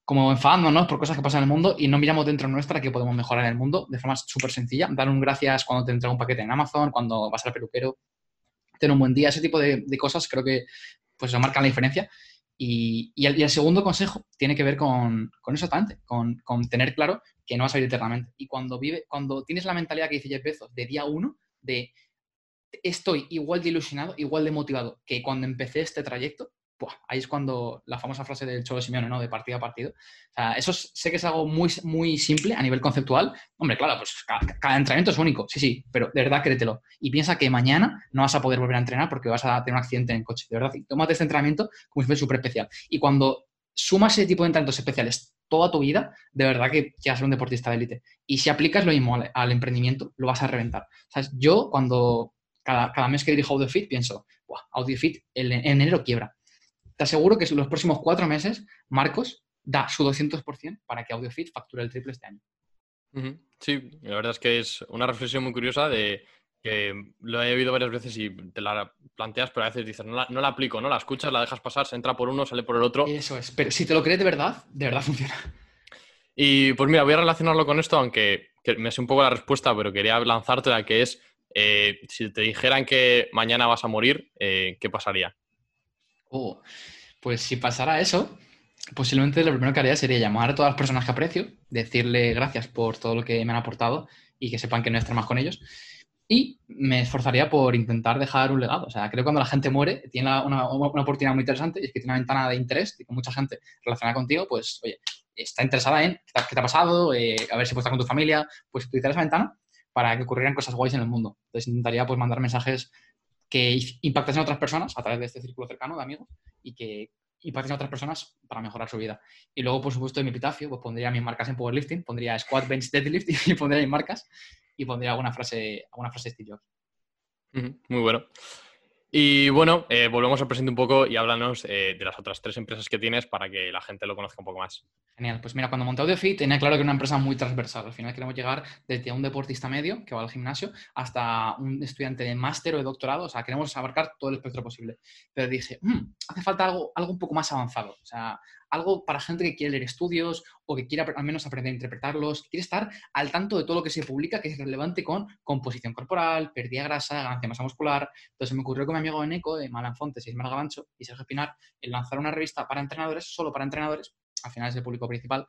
como enfadándonos por cosas que pasan en el mundo y no miramos dentro nuestra que podemos mejorar el mundo de forma súper sencilla. Dar un gracias cuando te entrega un paquete en Amazon, cuando vas al peluquero, tener un buen día, ese tipo de, cosas creo que pues eso marcan la diferencia. Y, el, segundo consejo tiene que ver con, con eso con, con, tener claro que no vas a vivir eternamente. Y cuando, vive, cuando tienes la mentalidad que dice Jeff Bezos de día uno, de estoy igual de ilusionado, igual de motivado que cuando empecé este trayecto, ahí es cuando la famosa frase del Cholo Simeone, ¿no? De partido a partido. O sea, eso sé que es algo muy, muy simple a nivel conceptual. Hombre, claro, pues cada, entrenamiento es único, sí, sí, pero de verdad créetelo. Y piensa que mañana no vas a poder volver a entrenar porque vas a tener un accidente en coche. De verdad, y tómate este entrenamiento como si fuera súper especial. Y cuando sumas ese tipo de entrenamientos especiales toda tu vida, de verdad que quieras ser un deportista de élite. Y si aplicas lo mismo al, emprendimiento, lo vas a reventar. Sea, yo cuando cada, mes que dirijo AudioFit pienso, AudioFit en enero quiebra. Te aseguro que en los próximos cuatro meses, Marcos da su 200% para que AudioFit facture el triple este año. Sí, la verdad es que es una reflexión muy curiosa de que lo he oído varias veces y te la planteas, pero a veces dices, no la, no la aplico, ¿no? La escuchas, la dejas pasar, se entra por uno, sale por el otro. Eso es, pero si te lo crees de verdad, de verdad funciona. Y pues mira, voy a relacionarlo con esto, aunque me sé un poco la respuesta, pero quería lanzarte la que es, eh, si te dijeran que mañana vas a morir, eh, ¿qué pasaría? Oh, pues si pasara eso, posiblemente lo primero que haría sería llamar a todas las personas que aprecio, decirle gracias por todo lo que me han aportado y que sepan que no estar más con ellos. Y me esforzaría por intentar dejar un legado. O sea, creo que cuando la gente muere, tiene una, una, oportunidad muy interesante y es que tiene una ventana de interés y con mucha gente relacionada contigo, pues, oye, está interesada en qué te ha pasado, eh, a ver si puedes estar con tu familia, pues utilizar esa ventana para que ocurrieran cosas guays en el mundo. Entonces intentaría pues mandar mensajes que impactasen a otras personas a través de este círculo cercano de amigos y que impacten a otras personas para mejorar su vida. Y luego, por supuesto, en mi epitafio, pues pondría mis marcas en powerlifting, pondría squat, bench, deadlift <laughs> y pondría mis marcas y pondría alguna frase, alguna frase estilo. Muy bueno. Y bueno, eh, volvemos al presente un poco y háblanos eh, de las otras tres empresas que tienes para que la gente lo conozca un poco más. Genial, pues mira, cuando monté AudioFit tenía claro que era una empresa muy transversal. Al final queremos llegar desde un deportista medio que va al gimnasio hasta un estudiante de máster o de doctorado. O sea, queremos abarcar todo el espectro posible. Pero dije, mm, hace falta algo, algo un poco más avanzado. O sea, algo para gente que quiere leer estudios o que quiera al menos aprender a interpretarlos, quiere estar al tanto de todo lo que se publica que es relevante con composición corporal, pérdida de grasa, ganancia masa muscular. Entonces me ocurrió con mi amigo Eneco de Malanfontes, Ismael Gavancho y Sergio Pinar el lanzar una revista para entrenadores, solo para entrenadores, al final es el público principal,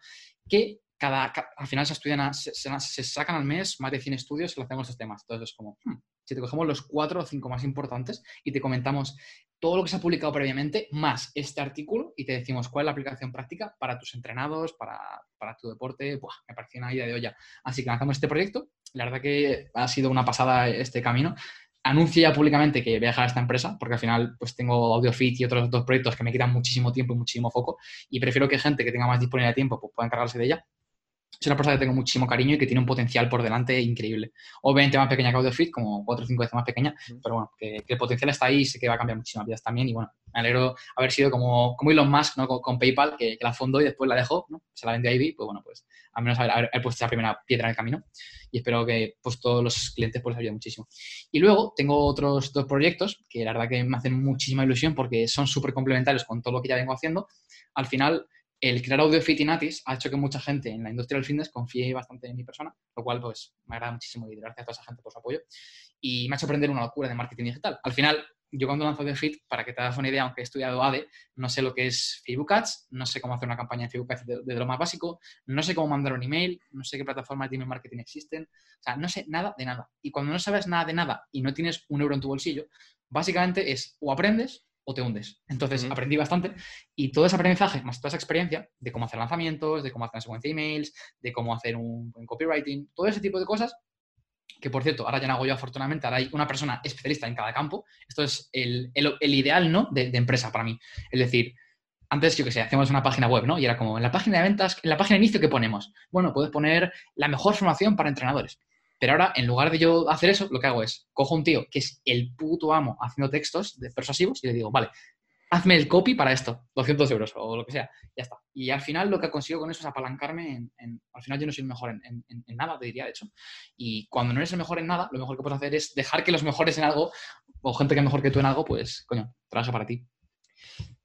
que cada, al final se estudian, se, sacan al mes más de 100 estudios relacionados con estos temas. Entonces es como, hmm, si te cogemos los cuatro o cinco más importantes y te comentamos todo lo que se ha publicado previamente, más este artículo, y te decimos cuál es la aplicación práctica para tus entrenados, para, tu deporte, me pareció una idea de olla. Así que lanzamos este proyecto. La verdad que ha sido una pasada este camino. Anuncio ya públicamente que voy a dejar esta empresa, porque al final pues tengo AudioFit y otros dos proyectos que me quitan muchísimo tiempo y muchísimo foco, y prefiero que gente que tenga más disponibilidad de tiempo pues, pueda encargarse de ella es una persona que tengo muchísimo cariño y que tiene un potencial por delante increíble. Obviamente más pequeña que AudioFit, como 4 o 5 veces más pequeña, pero bueno, que, el potencial está ahí y sé que va a cambiar muchísimas vidas también. Y bueno, me alegro haber sido como, como Elon Musk ¿no? con, PayPal, que, la fundó y después la dejó, ¿no? se la vendió a Ivy, pues bueno, pues al menos haber, puesto esa primera piedra en el camino. Y espero que pues todos los clientes pues les ayude muchísimo. Y luego tengo otros dos proyectos que la verdad que me hacen muchísima ilusión porque son súper complementarios con todo lo que ya vengo haciendo. Al final el crear audio fit y natis ha hecho que mucha gente en la industria del fitness confíe bastante en mi persona, lo cual pues me agrada muchísimo y gracias a toda esa gente por su apoyo. Y me ha hecho aprender una locura de marketing digital. Al final, yo cuando lanzo fit para que te hagas una idea, aunque he estudiado ADE, no sé lo que es Facebook Ads, no sé cómo hacer una campaña de Facebook Ads de, lo más básico, no sé cómo mandar un email, no sé qué plataformas de email marketing existen, o sea, no sé nada de nada. Y cuando no sabes nada de nada y no tienes un euro en tu bolsillo, básicamente es o aprendes o te hundes. Entonces aprendí bastante y todo ese aprendizaje, más toda esa experiencia de cómo hacer lanzamientos, de cómo hacer una secuencia de emails, de cómo hacer un buen copywriting, todo ese tipo de cosas, que por cierto, ahora ya no hago yo afortunadamente, ahora hay una persona especialista en cada campo. Esto es el, ideal, ¿no? De, de, empresa para mí. Es decir, antes, yo que sé, hacíamos una página web, ¿no? Y era como, en la página de ventas, en la página de inicio, ¿qué ponemos? Bueno, puedes poner la mejor formación para entrenadores. Pero ahora, en lugar de yo hacer eso, lo que hago es, cojo un tío que es el puto amo haciendo textos de persuasivos y le digo, vale, hazme el copy para esto, 200 euros o lo que sea, ya está. Y al final lo que consigo con eso es apalancarme en, al final yo no soy el mejor en, nada, te diría, de hecho. Y cuando no eres el mejor en nada, lo mejor que puedes hacer es dejar que los mejores en algo, o gente que es mejor que tú en algo, pues, coño, trabaja para ti.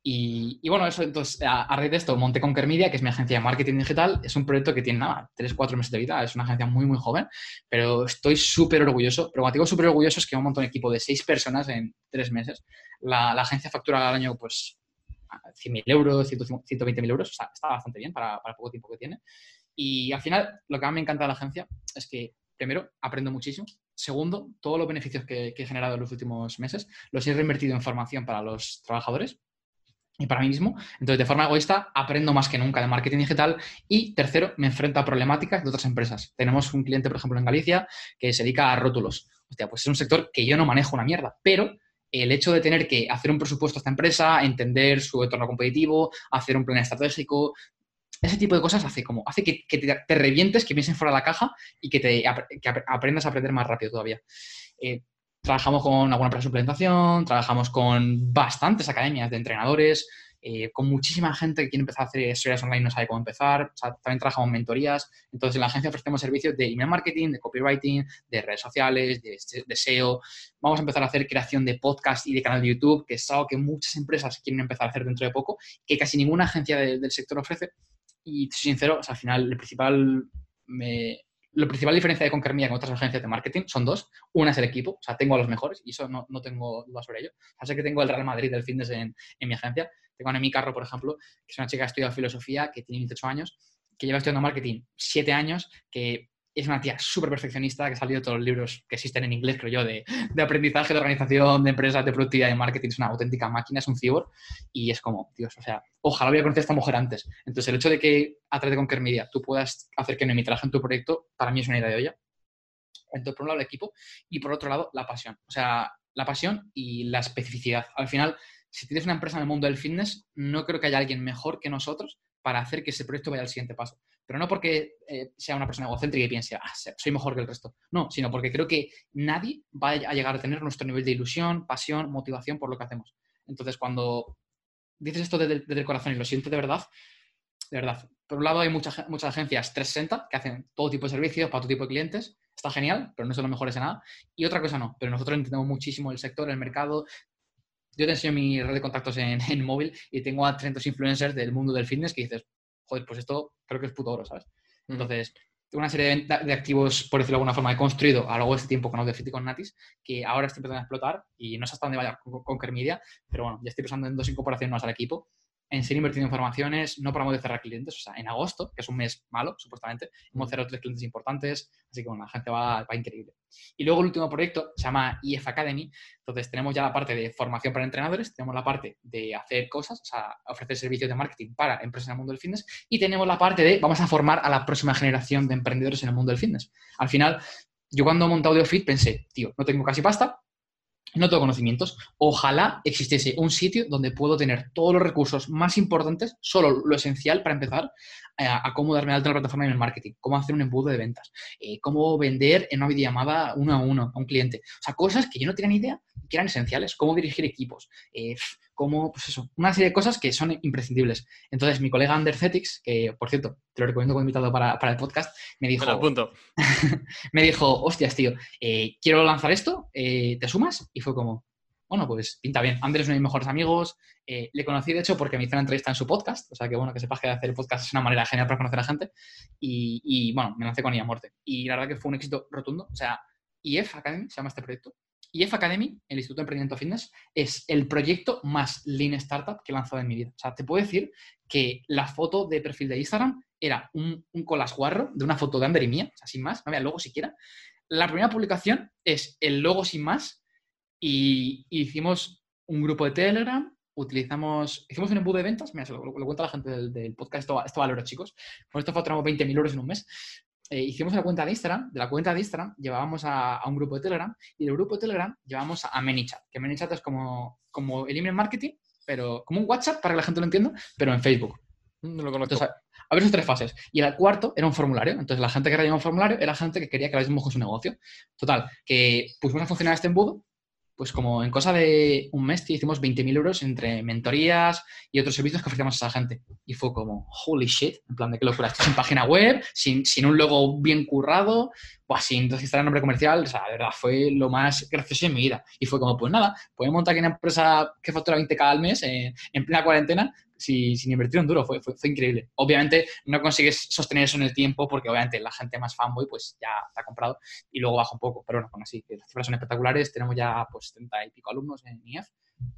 Y, bueno, eso entonces, a, raíz de esto, monté Conquer Media, que es mi agencia de marketing digital. Es un proyecto que tiene nada, 3, 4 meses de vida. Es una agencia muy, muy joven, pero estoy súper orgulloso. Pero cuando digo súper orgulloso es que un montón de equipo de 6 personas en 3 meses. La, agencia factura al año, pues, 100.000 euros, 120.000 euros. O sea, está bastante bien para, para poco tiempo que tiene. Y al final, lo que más me encanta de la agencia es que, primero, aprendo muchísimo. Segundo, todos los beneficios que, que he generado en los últimos meses los he reinvertido en formación para los trabajadores y para mí mismo. Entonces, de forma egoísta, aprendo más que nunca de marketing digital. Y tercero, me enfrento a problemáticas de otras empresas. Tenemos un cliente, por ejemplo, en Galicia, que se dedica a rótulos. Hostia, pues es un sector que yo no manejo una mierda, pero el hecho de tener que hacer un presupuesto a esta empresa, entender su entorno competitivo, hacer un plan estratégico, ese tipo de cosas hace como hace que, te, revientes, que pienses fuera de la caja y que, te, aprendas a aprender más rápido todavía. Eh, Trabajamos con alguna empresa de suplementación, trabajamos con bastantes academias de entrenadores eh, con muchísima gente que quiere empezar a hacer historias online, no sabe cómo empezar. también trabajamos en mentorías. Entonces, en la agencia ofrecemos servicios de email marketing, de copywriting, de redes sociales, de, de SEO. Vamos a empezar a hacer creación de podcast y de canal de YouTube, que es algo que muchas empresas quieren empezar a hacer dentro de poco, que casi ninguna agencia del sector ofrece. Y, soy sincero, al final, el principal me, la principal diferencia de Conquermía con otras agencias de marketing son dos. Una es el equipo, o sea, tengo a los mejores y eso no, no tengo dudas sobre ello. O sé que tengo el Real Madrid del fitness en, en mi agencia. Tengo a mi Carro, por ejemplo, que es una chica que ha estudiado filosofía, que tiene 18 años, que lleva estudiando marketing 7 años, que es una tía súper perfeccionista que ha salido todos los libros que existen en inglés, creo yo, de, de, aprendizaje, de organización, de empresas, de productividad, de marketing. Es una auténtica máquina, es un cyborg y es como, Dios, o sea, ojalá hubiera conocido a esta mujer antes. Entonces, el hecho de que a través de Conquer Media tú puedas hacer que no mi trabajo en tu proyecto, para mí es una idea de olla. Entonces, por un lado, el equipo y por otro lado, la pasión. O sea, la pasión y la especificidad. Al final, si tienes una empresa en el mundo del fitness, no creo que haya alguien mejor que nosotros para hacer que ese proyecto vaya al siguiente paso. Pero no porque eh, sea una persona egocéntrica y piense, ah, soy mejor que el resto. No, sino porque creo que nadie va a llegar a tener nuestro nivel de ilusión, pasión, motivación por lo que hacemos. Entonces, cuando dices esto desde, el corazón y lo siento de verdad, de verdad. Por un lado, hay muchas, muchas agencias 360 que hacen todo tipo de servicios para todo tipo de clientes. Está genial, pero no son los mejores en nada. Y otra cosa no, pero nosotros entendemos muchísimo el sector, el mercado, yo te enseño mi red de contactos en, <laughs> en, móvil y tengo a 300 influencers del mundo del fitness que dices, joder, pues esto creo que es puto oro, ¿sabes? Entonces, una serie de, activos, por decirlo de alguna forma, he construido a lo largo de este tiempo con Audacity y con Natis, que ahora estoy empezando a explotar y no sé hasta dónde vaya con, con Kermedia, pero bueno, ya estoy pensando en dos incorporaciones más al equipo en seguir invirtiendo en formaciones, no paramos de cerrar clientes. O sea, en agosto, que es un mes malo, supuestamente, hemos cerrado tres clientes importantes, así que bueno, la gente va, va, increíble. Y luego el último proyecto se llama EF Academy. Entonces tenemos ya la parte de formación para entrenadores, tenemos la parte de hacer cosas, o sea, ofrecer servicios de marketing para empresas en el mundo del fitness y tenemos la parte de vamos a formar a la próxima generación de emprendedores en el mundo del fitness. Al final, yo cuando he montado AudioFit pensé, tío, no tengo casi pasta, no tengo conocimientos. Ojalá existiese un sitio donde puedo tener todos los recursos más importantes, solo lo esencial para empezar eh, a, cómo darme alta la plataforma en el marketing, cómo hacer un embudo de ventas, eh, cómo vender en una videollamada uno a uno a un cliente. O sea, cosas que yo no tenía ni idea que eran esenciales, cómo dirigir equipos, eh, cómo, pues eso, una serie de cosas que son imprescindibles. Entonces, mi colega Undercetics, que por cierto, te lo recomiendo como invitado para, para el podcast, me dijo... <laughs> me dijo, hostias, tío, quiero lanzar esto, ¿te sumas? Y fue como, bueno, pues pinta bien. Andrés es uno de mis mejores amigos. Eh, le conocí, de hecho, porque me hizo una entrevista en su podcast. O sea, que bueno, que sepas que hacer podcast es una manera genial para conocer a gente. Y, bueno, me lancé con ella a muerte. Y la verdad que fue un éxito rotundo. O sea, IF Academy se llama este proyecto. IF Academy, el Instituto de Emprendimiento Fitness, es el proyecto más lean startup que he lanzado en mi vida. O sea, te puedo decir que la foto de perfil de Instagram era un, un colasguarro de una foto de Ander y mía, o sea, sin más, no había logo siquiera. La primera publicación es el logo sin más y, hicimos un grupo de Telegram, utilizamos, hicimos un embudo de ventas, mira, lo, lo, cuenta la gente del, podcast, esto, esto vale chicos, con esto facturamos 20.000 euros en un mes. Eh, hicimos la cuenta de Instagram, de la cuenta de Instagram llevábamos a, un grupo de Telegram y del grupo de Telegram llevamos a, ManyChat, que ManyChat es como, como el email marketing, pero como un WhatsApp, para que la gente lo entienda, pero en Facebook. No lo conozco. Entonces, a ver sus tres fases. Y el cuarto era un formulario. Entonces, la gente que rellenaba un formulario era gente que quería que lo con su negocio. Total, que pusimos a funcionar este embudo pues como en cosa de un mes hicimos 20.000 euros entre mentorías y otros servicios que ofrecíamos a esa gente. Y fue como, holy shit, en plan de qué locura. Esto sin página web, sin, sin un logo bien currado, o sin registrar el nombre comercial. O sea, de verdad, fue lo más gracioso en mi vida. Y fue como, pues nada, podemos montar aquí una empresa que factura 20k al mes en plena cuarentena sin, invertir un duro, fue, fue, increíble. Obviamente no consigues sostener eso en el tiempo porque obviamente la gente más fanboy pues ya te ha comprado y luego baja un poco, pero bueno, con así, las cifras son espectaculares, tenemos ya pues 30 y pico alumnos en IEF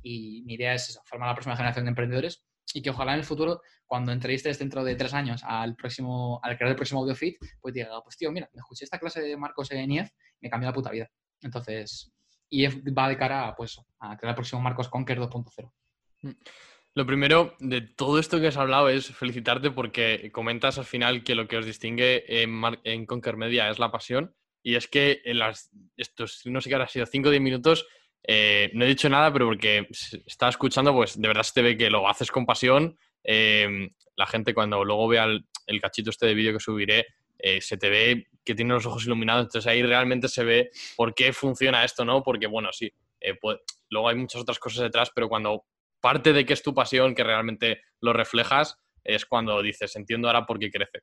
y mi idea es eso, formar la próxima generación de emprendedores y que ojalá en el futuro, cuando entrevistes dentro de tres años al próximo, al creador del próximo AudioFit, pues diga, pues tío, mira, me escuché esta clase de Marcos en IEF, me cambió la puta vida. Entonces, IEF va de cara pues, a crear el próximo Marcos Conquer 2.0. Lo primero de todo esto que has hablado es felicitarte porque comentas al final que lo que os distingue en, en Conquer Media es la pasión. Y es que en las, estos, no sé qué ha sido 5 o 10 minutos, eh, no he dicho nada, pero porque estaba escuchando, pues de verdad se te ve que lo haces con pasión. Eh, la gente cuando luego vea el, cachito este de vídeo que subiré, eh, se te ve que tiene los ojos iluminados. Entonces ahí realmente se ve por qué funciona esto, ¿no? Porque, bueno, sí, pues, luego hay muchas otras cosas detrás, pero cuando parte de que es tu pasión, que realmente lo reflejas, es cuando dices, entiendo ahora por qué crece.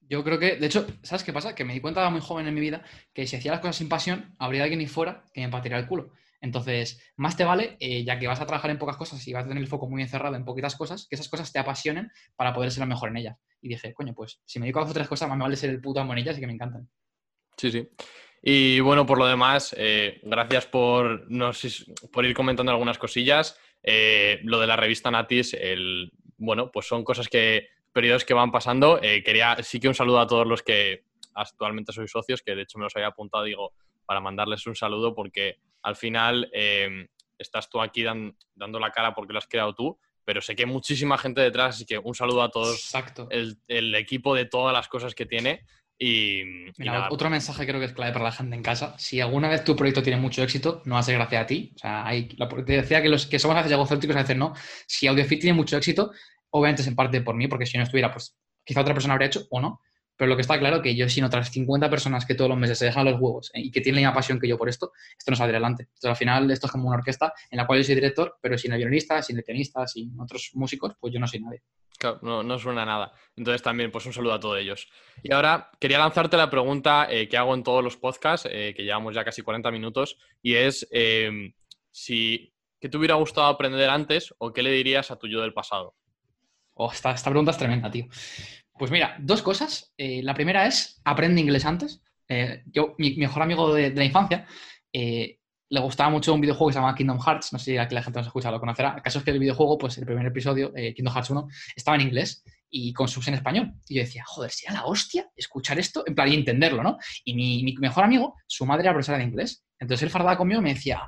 Yo creo que, de hecho, ¿sabes qué pasa? Que me di cuenta muy joven en mi vida que si hacía las cosas sin pasión, habría alguien ahí fuera que me patiera el culo. Entonces, más te vale, eh, ya que vas a trabajar en pocas cosas y vas a tener el foco muy encerrado en poquitas cosas, que esas cosas te apasionen para poder ser lo mejor en ellas. Y dije, coño, pues si me dedico a hacer tres cosas, más me vale ser el puto amo en ellas y que me encantan. Sí, sí. Y bueno, por lo demás, eh, gracias por, por ir comentando algunas cosillas. Eh, lo de la revista Natis, el, bueno, pues son cosas que, periodos que van pasando. quería, sí que un saludo a todos los que actualmente sois socios, que de hecho me los había apuntado, digo, para mandarles un saludo porque al final em, estás tú aquí dando la cara porque lo has creado tú, pero sé que hay muchísima gente detrás, así que un saludo a todos, Exacto. El, equipo de todas las cosas que tiene. Y, otro mensaje creo que es clave para la gente en casa. Si alguna vez tu proyecto tiene mucho éxito, no va a ser gracias a ti. O sea, hay, te decía que los que somos haces egocéntricos a veces no. Si AudioFit tiene mucho éxito, obviamente es en parte por mí, porque si no estuviera, pues quizá otra persona habría hecho o no. Pero lo que está claro es que yo sin otras 50 personas que todos los meses se dejan los huevos eh, y que tienen la misma pasión que yo por esto, esto no sale adelante. Entonces, al final, esto es como una orquesta en la cual yo soy director, pero sin el violinista, sin el pianista, sin otros músicos, pues yo no soy nadie. Claro, no, suena nada. Entonces también, pues un saludo a todos ellos. Y ahora quería lanzarte la pregunta eh, que hago en todos los podcasts, eh, que llevamos ya casi 40 minutos, y es si ¿qué te hubiera gustado aprender antes o qué le dirías a tu yo del pasado? Oh, esta, esta pregunta es tremenda, tío. Pues mira, dos cosas. Eh, la primera es aprende inglés antes. Eh, yo, mi, mejor amigo de, la infancia, eh, le gustaba mucho un videojuego que se llama Kingdom Hearts. No sé si aquí la gente nos escucha lo conocerá. El caso es que el videojuego, pues el primer episodio, Kingdom Hearts 1, estaba en inglés y con subs en español. Y yo decía, joder, sea la hostia escuchar esto, en plan, y entenderlo, ¿no? Y mi, mejor amigo, su madre era profesora de inglés. Entonces él fardaba conmigo y me decía,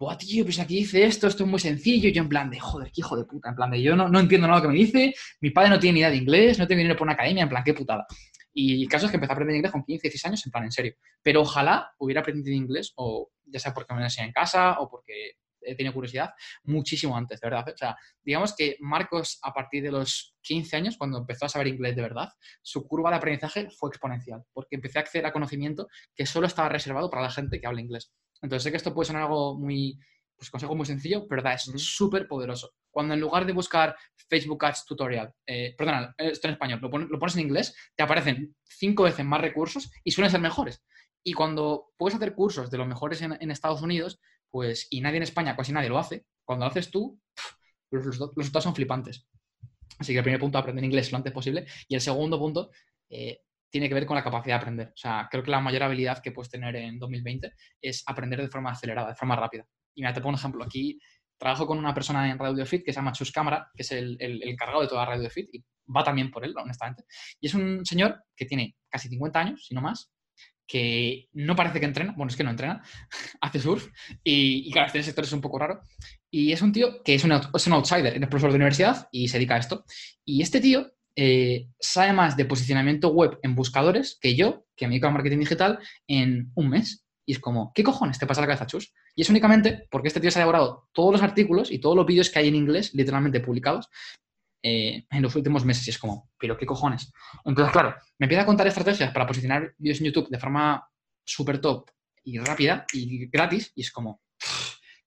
Buah, tío, pues aquí dice esto, esto es muy sencillo. Yo en plan de, joder, qué hijo de puta. En plan de, yo no, no entiendo nada que me dice. Mi padre no tiene ni idea de inglés, no tengo dinero por una academia. En plan, qué putada. Y el caso es que empecé a aprender inglés con 15, 16 años, en plan, en serio. Pero ojalá hubiera aprendido inglés, o ya sea porque me lo enseñé en casa o porque he tenido curiosidad, muchísimo antes, de verdad. O sea, digamos que Marcos, a partir de los 15 años, cuando empezó a saber inglés de verdad, su curva de aprendizaje fue exponencial, porque empecé a acceder a conocimiento que solo estaba reservado para la gente que habla inglés. Entonces sé que esto puede sonar algo muy, pues consejo muy sencillo, pero da, es súper poderoso. Cuando en lugar de buscar Facebook Ads Tutorial, eh, perdona, esto en español, lo pones, en inglés, te aparecen cinco veces más recursos y suelen ser mejores. Y cuando puedes hacer cursos de los mejores en, Estados Unidos, pues, y nadie en España, casi nadie lo hace, cuando lo haces tú, los, resultados son flipantes. Así que el primer punto, aprender inglés lo antes posible. Y el segundo punto, eh, tiene que ver con la capacidad de aprender. O sea, creo que la mayor habilidad que puedes tener en 2020 es aprender de forma acelerada, de forma rápida. Y me te pongo un ejemplo. Aquí trabajo con una persona en Radio Fit que se llama Chus Cámara, que es el, el, encargado de toda Radio Fit y va también por él, honestamente. Y es un señor que tiene casi 50 años, si no más, que no parece que entrena, bueno, es que no entrena, <laughs> hace surf y, y claro, este sector es un poco raro. Y es un tío que es un, es un outsider, es profesor de universidad y se dedica a esto. Y este tío eh, sabe más de posicionamiento web en buscadores que yo, que me dedico al marketing digital, en un mes. Y es como, ¿qué cojones te pasa la cabeza, Chus? Y es únicamente porque este tío se ha elaborado todos los artículos y todos los vídeos que hay en inglés, literalmente publicados, eh, en los últimos meses. Y es como, ¿pero qué cojones? Entonces, claro, me empieza a contar estrategias para posicionar vídeos en YouTube de forma súper top y rápida y gratis. Y es como,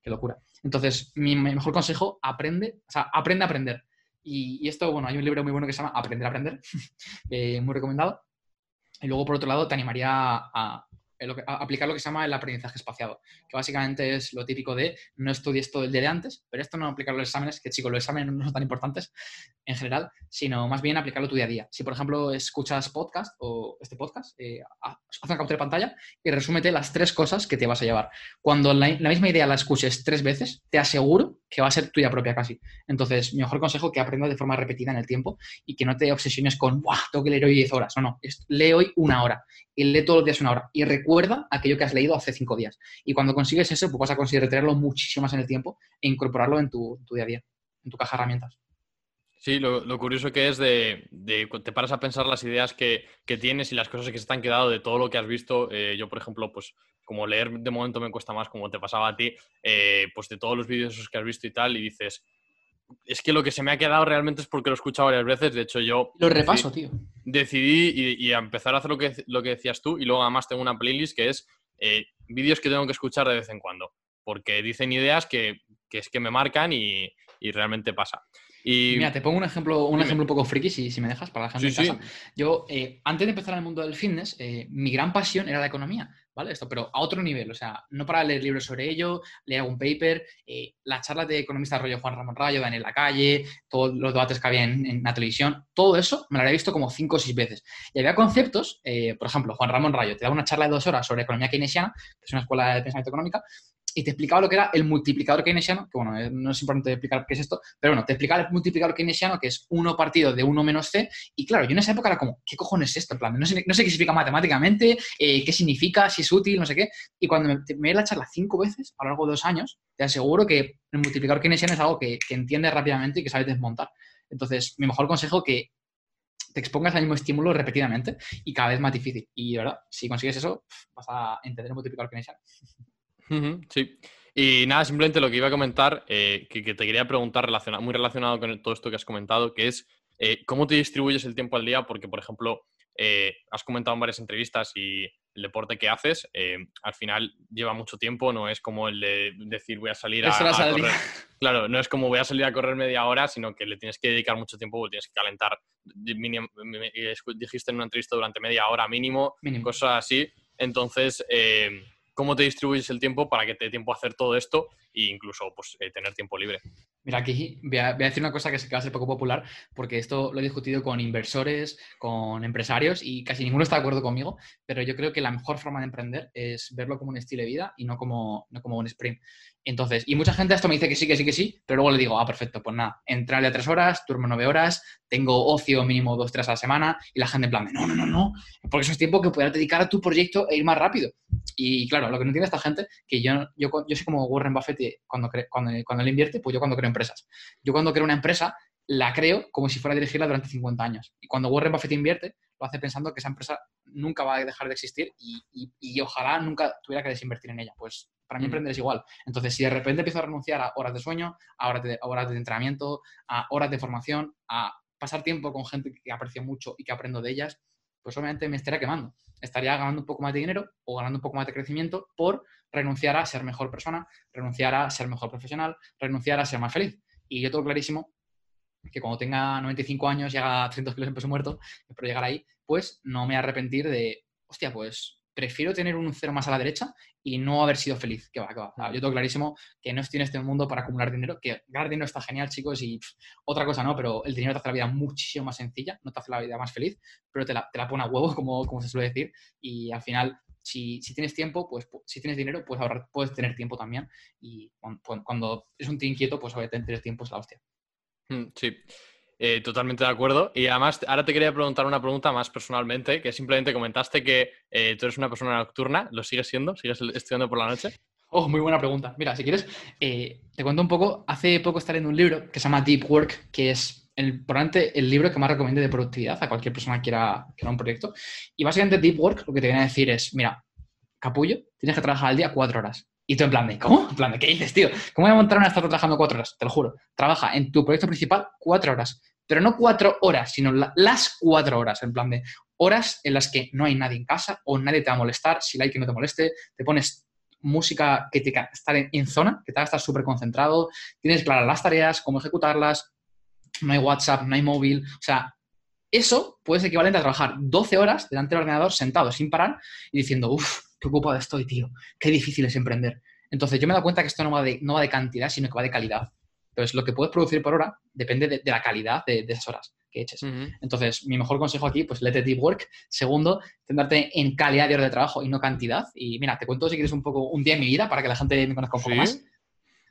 qué locura. Entonces, mi mejor consejo, aprende, o sea, aprende a aprender. Y, esto, bueno, hay un libro muy bueno que se llama Aprender a Aprender, <laughs> eh, muy recomendado. Y luego, por otro lado, te animaría a, aplicar lo que se llama el aprendizaje espaciado, que básicamente es lo típico de no estudies todo el día de antes, pero esto no aplicarlo a los exámenes, que chicos, los exámenes no son tan importantes en general, sino más bien aplicarlo tu día a día. Si, por ejemplo, escuchas podcast o este podcast, eh, haz una captura de pantalla y resúmete las tres cosas que te vas a llevar. Cuando la, misma idea la escuches tres veces, te aseguro que va a ser tuya propia casi. Entonces, mi mejor consejo es que aprendas de forma repetida en el tiempo y que no te obsesiones con, ¡buah! Tengo que leer hoy 10 horas. No, no, lee hoy una hora y lee todos los días una hora. Y recuerda aquello que has leído hace cinco días. Y cuando consigues eso, pues vas a conseguir retenerlo muchísimo más en el tiempo e incorporarlo en tu, día a día, en tu caja de herramientas. Sí, lo, curioso que es de, te paras a pensar las ideas que, tienes y las cosas que se te han quedado de todo lo que has visto. Eh, yo, por ejemplo, pues como leer de momento me cuesta más, como te pasaba a ti, eh, pues de todos los vídeos que has visto y tal, y dices, es que lo que se me ha quedado realmente es porque lo he escuchado varias veces. De hecho, yo. Lo repaso, tío. Decidí y, a empezar a hacer lo que, lo que decías tú. Y luego, además, tengo una playlist que es eh, vídeos que tengo que escuchar de vez en cuando. Porque dicen ideas que, es que me marcan y, y realmente pasa. Y... Mira, te pongo un ejemplo, un ejemplo un poco friki, si, si me dejas, para la gente Sí, en casa. Yo, eh, antes de empezar en el mundo del fitness, eh, mi gran pasión era la economía, ¿vale? Esto, pero a otro nivel, o sea, no para leer libros sobre ello, leer algún paper, eh, las charlas de economistas rollo Juan Ramón Rayo, Daniel Lacalle, todos los debates que había en, en la televisión, todo eso me lo había visto como cinco o seis veces. Y había conceptos, eh, por ejemplo, Juan Ramón Rayo te daba una charla de dos horas sobre economía keynesiana, que es una escuela de pensamiento económica, y te explicaba lo que era el multiplicador keynesiano, que bueno, eh, no es importante explicar qué es esto, pero bueno, te explicaba el multiplicador keynesiano, que es 1 partido de 1 menos c, y claro, yo en esa época era como, ¿qué cojones es esto? En plan, no sé, no sé qué significa matemáticamente, eh, qué significa, si es útil, no sé qué, y cuando me, me di la charla cinco veces a lo largo de dos años, te aseguro que el multiplicador keynesiano es algo que, que entiendes rápidamente y que sabes desmontar. Entonces, mi mejor consejo es que te expongas al mismo estímulo repetidamente y cada vez más difícil. Y de verdad, si consigues eso, vas a entender el multiplicador keynesiano. <laughs> Sí. Y nada, simplemente lo que iba a comentar, eh, que, que te quería preguntar relaciona- muy relacionado con todo esto que has comentado, que es eh, cómo te distribuyes el tiempo al día, porque, por ejemplo, eh, has comentado en varias entrevistas y el deporte que haces, eh, al final lleva mucho tiempo, no es como el de decir voy a salir a, a correr. <laughs> Claro, no es como voy a salir a correr media hora, sino que le tienes que dedicar mucho tiempo, tienes que calentar. Dijiste en una entrevista durante media hora mínimo, Mínimo. cosas así. Entonces, eh, ¿cómo te distribuyes el tiempo para que te dé tiempo a hacer todo esto e incluso pues, eh, tener tiempo libre? Mira, aquí voy a, decir una cosa que se va a ser poco popular, porque esto lo he discutido con inversores, con empresarios y casi ninguno está de acuerdo conmigo, pero yo creo que la mejor forma de emprender es verlo como un estilo de vida y no como, no como un sprint. Entonces, y mucha gente a esto me dice que sí, que sí, que sí, pero luego le digo, ah, perfecto, pues nada, entrar de tres horas, duermo nueve horas, tengo ocio mínimo dos, tres a la semana y la gente en plan, no, no, no, no, porque eso es tiempo que podrás dedicar a tu proyecto e ir más rápido. Y claro, lo que no entiende esta gente, que yo, yo, yo soy como Warren Buffett y cuando, cuando, cuando él invierte, pues yo cuando creo empresas. Yo cuando creo una empresa, la creo como si fuera a dirigirla durante 50 años. Y cuando Warren Buffett invierte, lo hace pensando que esa empresa nunca va a dejar de existir y, y- y ojalá nunca tuviera que desinvertir en ella. Pues para mí Mm. emprender es igual. Entonces, si de repente empiezo a renunciar a horas de sueño, a horas de, a horas de entrenamiento, a horas de formación, a pasar tiempo con gente que aprecio mucho y que aprendo de ellas, pues obviamente me estaría quemando. Estaría ganando un poco más de dinero o ganando un poco más de crecimiento por renunciar a ser mejor persona, renunciar a ser mejor profesional, renunciar a ser más feliz. Y yo tengo clarísimo que cuando tenga 95 años y haga <laughs> 300 kilos en peso muerto, espero llegar ahí, pues no me arrepentir de, hostia, pues prefiero tener un cero más a la derecha y no haber sido feliz. Que va, que va. Yo tengo clarísimo que no estoy en este mundo para acumular dinero, que ganar dinero está genial, chicos, y otra cosa no, pero el dinero te hace la vida muchísimo más sencilla, no te hace la vida más feliz, pero te la, te la pone a huevo, como, como se suele decir, y al final si, si, tienes tiempo, pues pu- si tienes dinero, pues ahorrar, puedes tener tiempo también. Y cuando, cuando es un tío inquieto, pues obviamente tener tiempo es la hostia. Mm, Sí, Eh, totalmente de acuerdo. Y además, ahora te quería preguntar una pregunta más personalmente, que simplemente comentaste que eh, tú eres una persona nocturna, ¿lo sigues siendo? ¿Sigues estudiando por la noche? Oh, muy buena pregunta. Mira, si quieres, eh, te cuento un poco. Hace poco estaré en un libro que se llama Deep Work, que es el, probablemente el libro que más recomiendo de productividad a cualquier persona que quiera, quiera un proyecto. Y básicamente Deep Work lo que te viene a decir es, mira, capullo, tienes que trabajar al día cuatro horas. Y tú en plan de, ¿cómo? En plan de, ¿qué dices, tío? ¿Cómo voy a montar una startup trabajando cuatro horas? Te lo juro. Trabaja en tu proyecto principal cuatro horas. Pero no cuatro horas, sino la- las cuatro horas. En plan de horas en las que no hay nadie en casa o nadie te va a molestar, si la hay que no te moleste, te pones música que te estar en, en zona, que te haga estar súper concentrado, tienes claras las tareas, cómo ejecutarlas, no hay WhatsApp, no hay móvil. O sea, eso puede ser equivalente a trabajar 12 horas delante del ordenador sentado sin parar y diciendo, uff, qué ocupado estoy, tío, qué difícil es emprender. Entonces yo me he dado cuenta que esto no va de, no va de cantidad, sino que va de calidad. Entonces lo que puedes producir por hora depende de, de la calidad de, de esas horas que eches. Entonces, mi mejor consejo aquí, pues let it deep work. Segundo, centrarte en calidad de horas de trabajo y no cantidad. Y mira, te cuento si quieres un poco un día en mi vida para que la gente me conozca un poco Sí. más.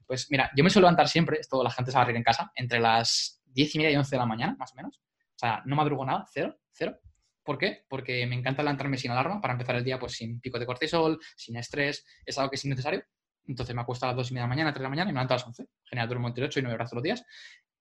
Pues mira, yo me suelo levantar siempre, esto la gente se va a reír en casa, entre las 10 y media y 11 de la mañana, más o menos. O sea, no madrugo nada, cero, cero. ¿Por qué? Porque me encanta levantarme sin alarma para empezar el día pues sin pico de cortisol, sin estrés, es algo que es innecesario. Entonces me acuesto a las 2 y media de la mañana, 3 de la mañana y me levanto a las 11. Genial, duermo entre 8 y 9 horas todos los días.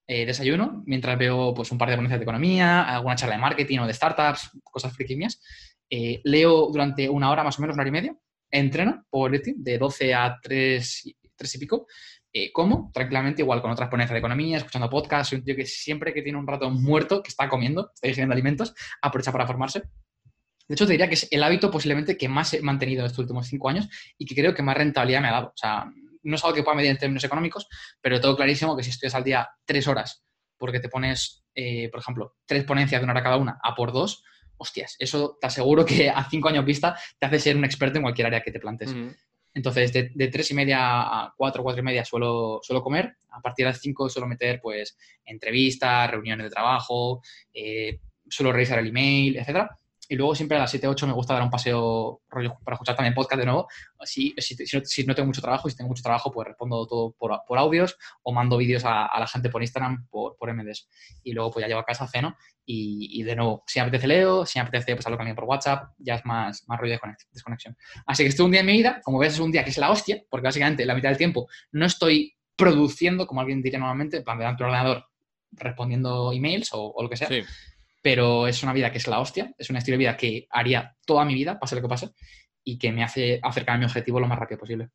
Eh, desayuno mientras veo pues, un par de ponencias de economía, alguna charla de marketing o de startups, cosas friki mías. Eh, leo durante una hora más o menos, una hora y media. Entreno powerlifting de 12 a 3, y- 3 y pico. Eh, como tranquilamente, igual con otras ponencias de economía, escuchando podcasts. Soy un tío que siempre que tiene un rato muerto, que está comiendo, está ingiriendo alimentos, aprovecha para formarse. De hecho, te diría que es el hábito posiblemente que más he mantenido estos últimos cinco años y que creo que más rentabilidad me ha dado. O sea, no es algo que pueda medir en términos económicos, pero todo clarísimo que si estudias al día tres horas porque te pones, eh, por ejemplo, tres ponencias de una hora cada una a por dos, hostias, eso te aseguro que a cinco años vista te hace ser un experto en cualquier área que te plantes. Entonces, de, tres y media a cuatro, cuatro y media suelo, suelo comer. A partir de las cinco suelo meter, pues, entrevistas, reuniones de trabajo, eh, suelo revisar el email, etcétera. Y luego siempre a las 7, 8 me gusta dar un paseo rollo para escuchar también podcast de nuevo. Si, si, no, tengo mucho trabajo, si tengo mucho trabajo, pues respondo todo por, por audios o mando vídeos a, la gente por Instagram, por, por MDs. Y luego pues ya llevo a casa, ceno y, y, de nuevo, si me apetece leo, si me apetece pues hablo con por WhatsApp, ya es más, más rollo de desconexión. Así que este es un día en mi vida, como ves es un día que es la hostia, porque básicamente la mitad del tiempo no estoy produciendo, como alguien diría normalmente, en plan del ordenador respondiendo emails o, o lo que sea. Sí pero es una vida que es la hostia, es un estilo de vida que haría toda mi vida, pase lo que pase, y que me hace acercar a mi objetivo lo más rápido posible.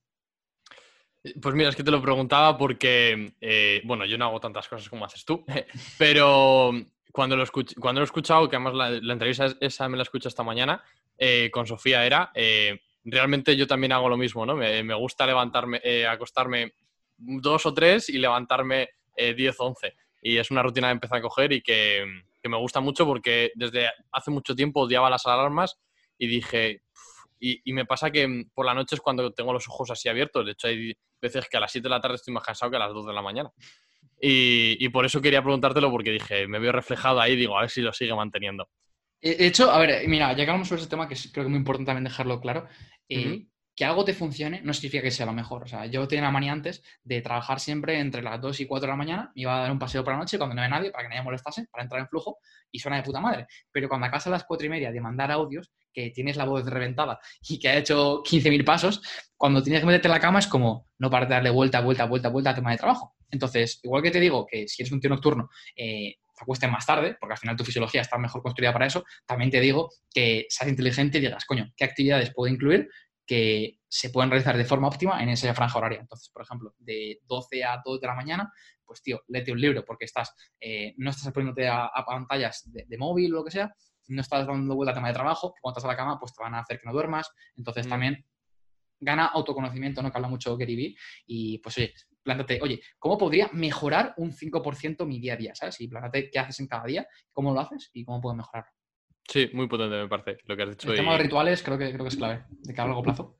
Pues mira, es que te lo preguntaba porque, eh, bueno, yo no hago tantas cosas como haces tú, <laughs> pero cuando lo, cuando lo he escuchado, que además la, entrevista esa me la escucho esta mañana, eh, con Sofía era, eh, realmente yo también hago lo mismo, ¿no? Me, me gusta levantarme, acostarme dos o tres y levantarme diez o once. Y es una rutina que empezar a coger y que, me gusta mucho porque desde hace mucho tiempo odiaba las alarmas y dije, y, me pasa que por la noche es cuando tengo los ojos así abiertos. De hecho, hay veces que a las 7 de la tarde estoy más cansado que a las 2 de la mañana. Y, por eso quería preguntártelo, porque dije, me veo reflejado ahí, digo, a ver si lo sigue manteniendo. De hecho, a ver, mira, ya que hablamos sobre ese tema, que creo que es muy importante también dejarlo claro, eh, que algo te funcione no significa que sea lo mejor. O sea, yo tenía la manía antes de trabajar siempre entre las 2 y 4 de la mañana, me iba a dar un paseo por la noche cuando no había nadie para que nadie molestase, para entrar en flujo, y suena de puta madre. Pero cuando acabas a las 4 y media de mandar audios, que tienes la voz reventada y que ha hecho 15.000 pasos, cuando tienes que meterte en la cama es como no para de darle vuelta, vuelta, vuelta, vuelta al tema de trabajo. Entonces, igual que te digo que si eres un tío nocturno, eh, te acuestes más tarde, porque al final tu fisiología está mejor construida para eso, también te digo que seas inteligente y digas, coño, ¿qué actividades puedo incluir que se pueden realizar de forma óptima en esa franja horaria. Entonces, por ejemplo, de 12 a 2 de la mañana, pues tío, léete un libro porque estás, eh, no estás poniéndote a, pantallas de, móvil o lo que sea, no estás dando vuelta al tema de trabajo, cuando estás a la cama, pues te van a hacer que no duermas. Entonces mm. también gana autoconocimiento, ¿no? Que habla mucho Gary Vee. Y pues oye, plántate, oye, ¿cómo podría mejorar un 5% mi día a día? ¿Sabes? Y plántate qué haces en cada día, cómo lo haces y cómo puedo mejorarlo. Sí, muy potente me parece lo que has dicho. El tema de rituales creo que, creo que es clave, de que a largo plazo.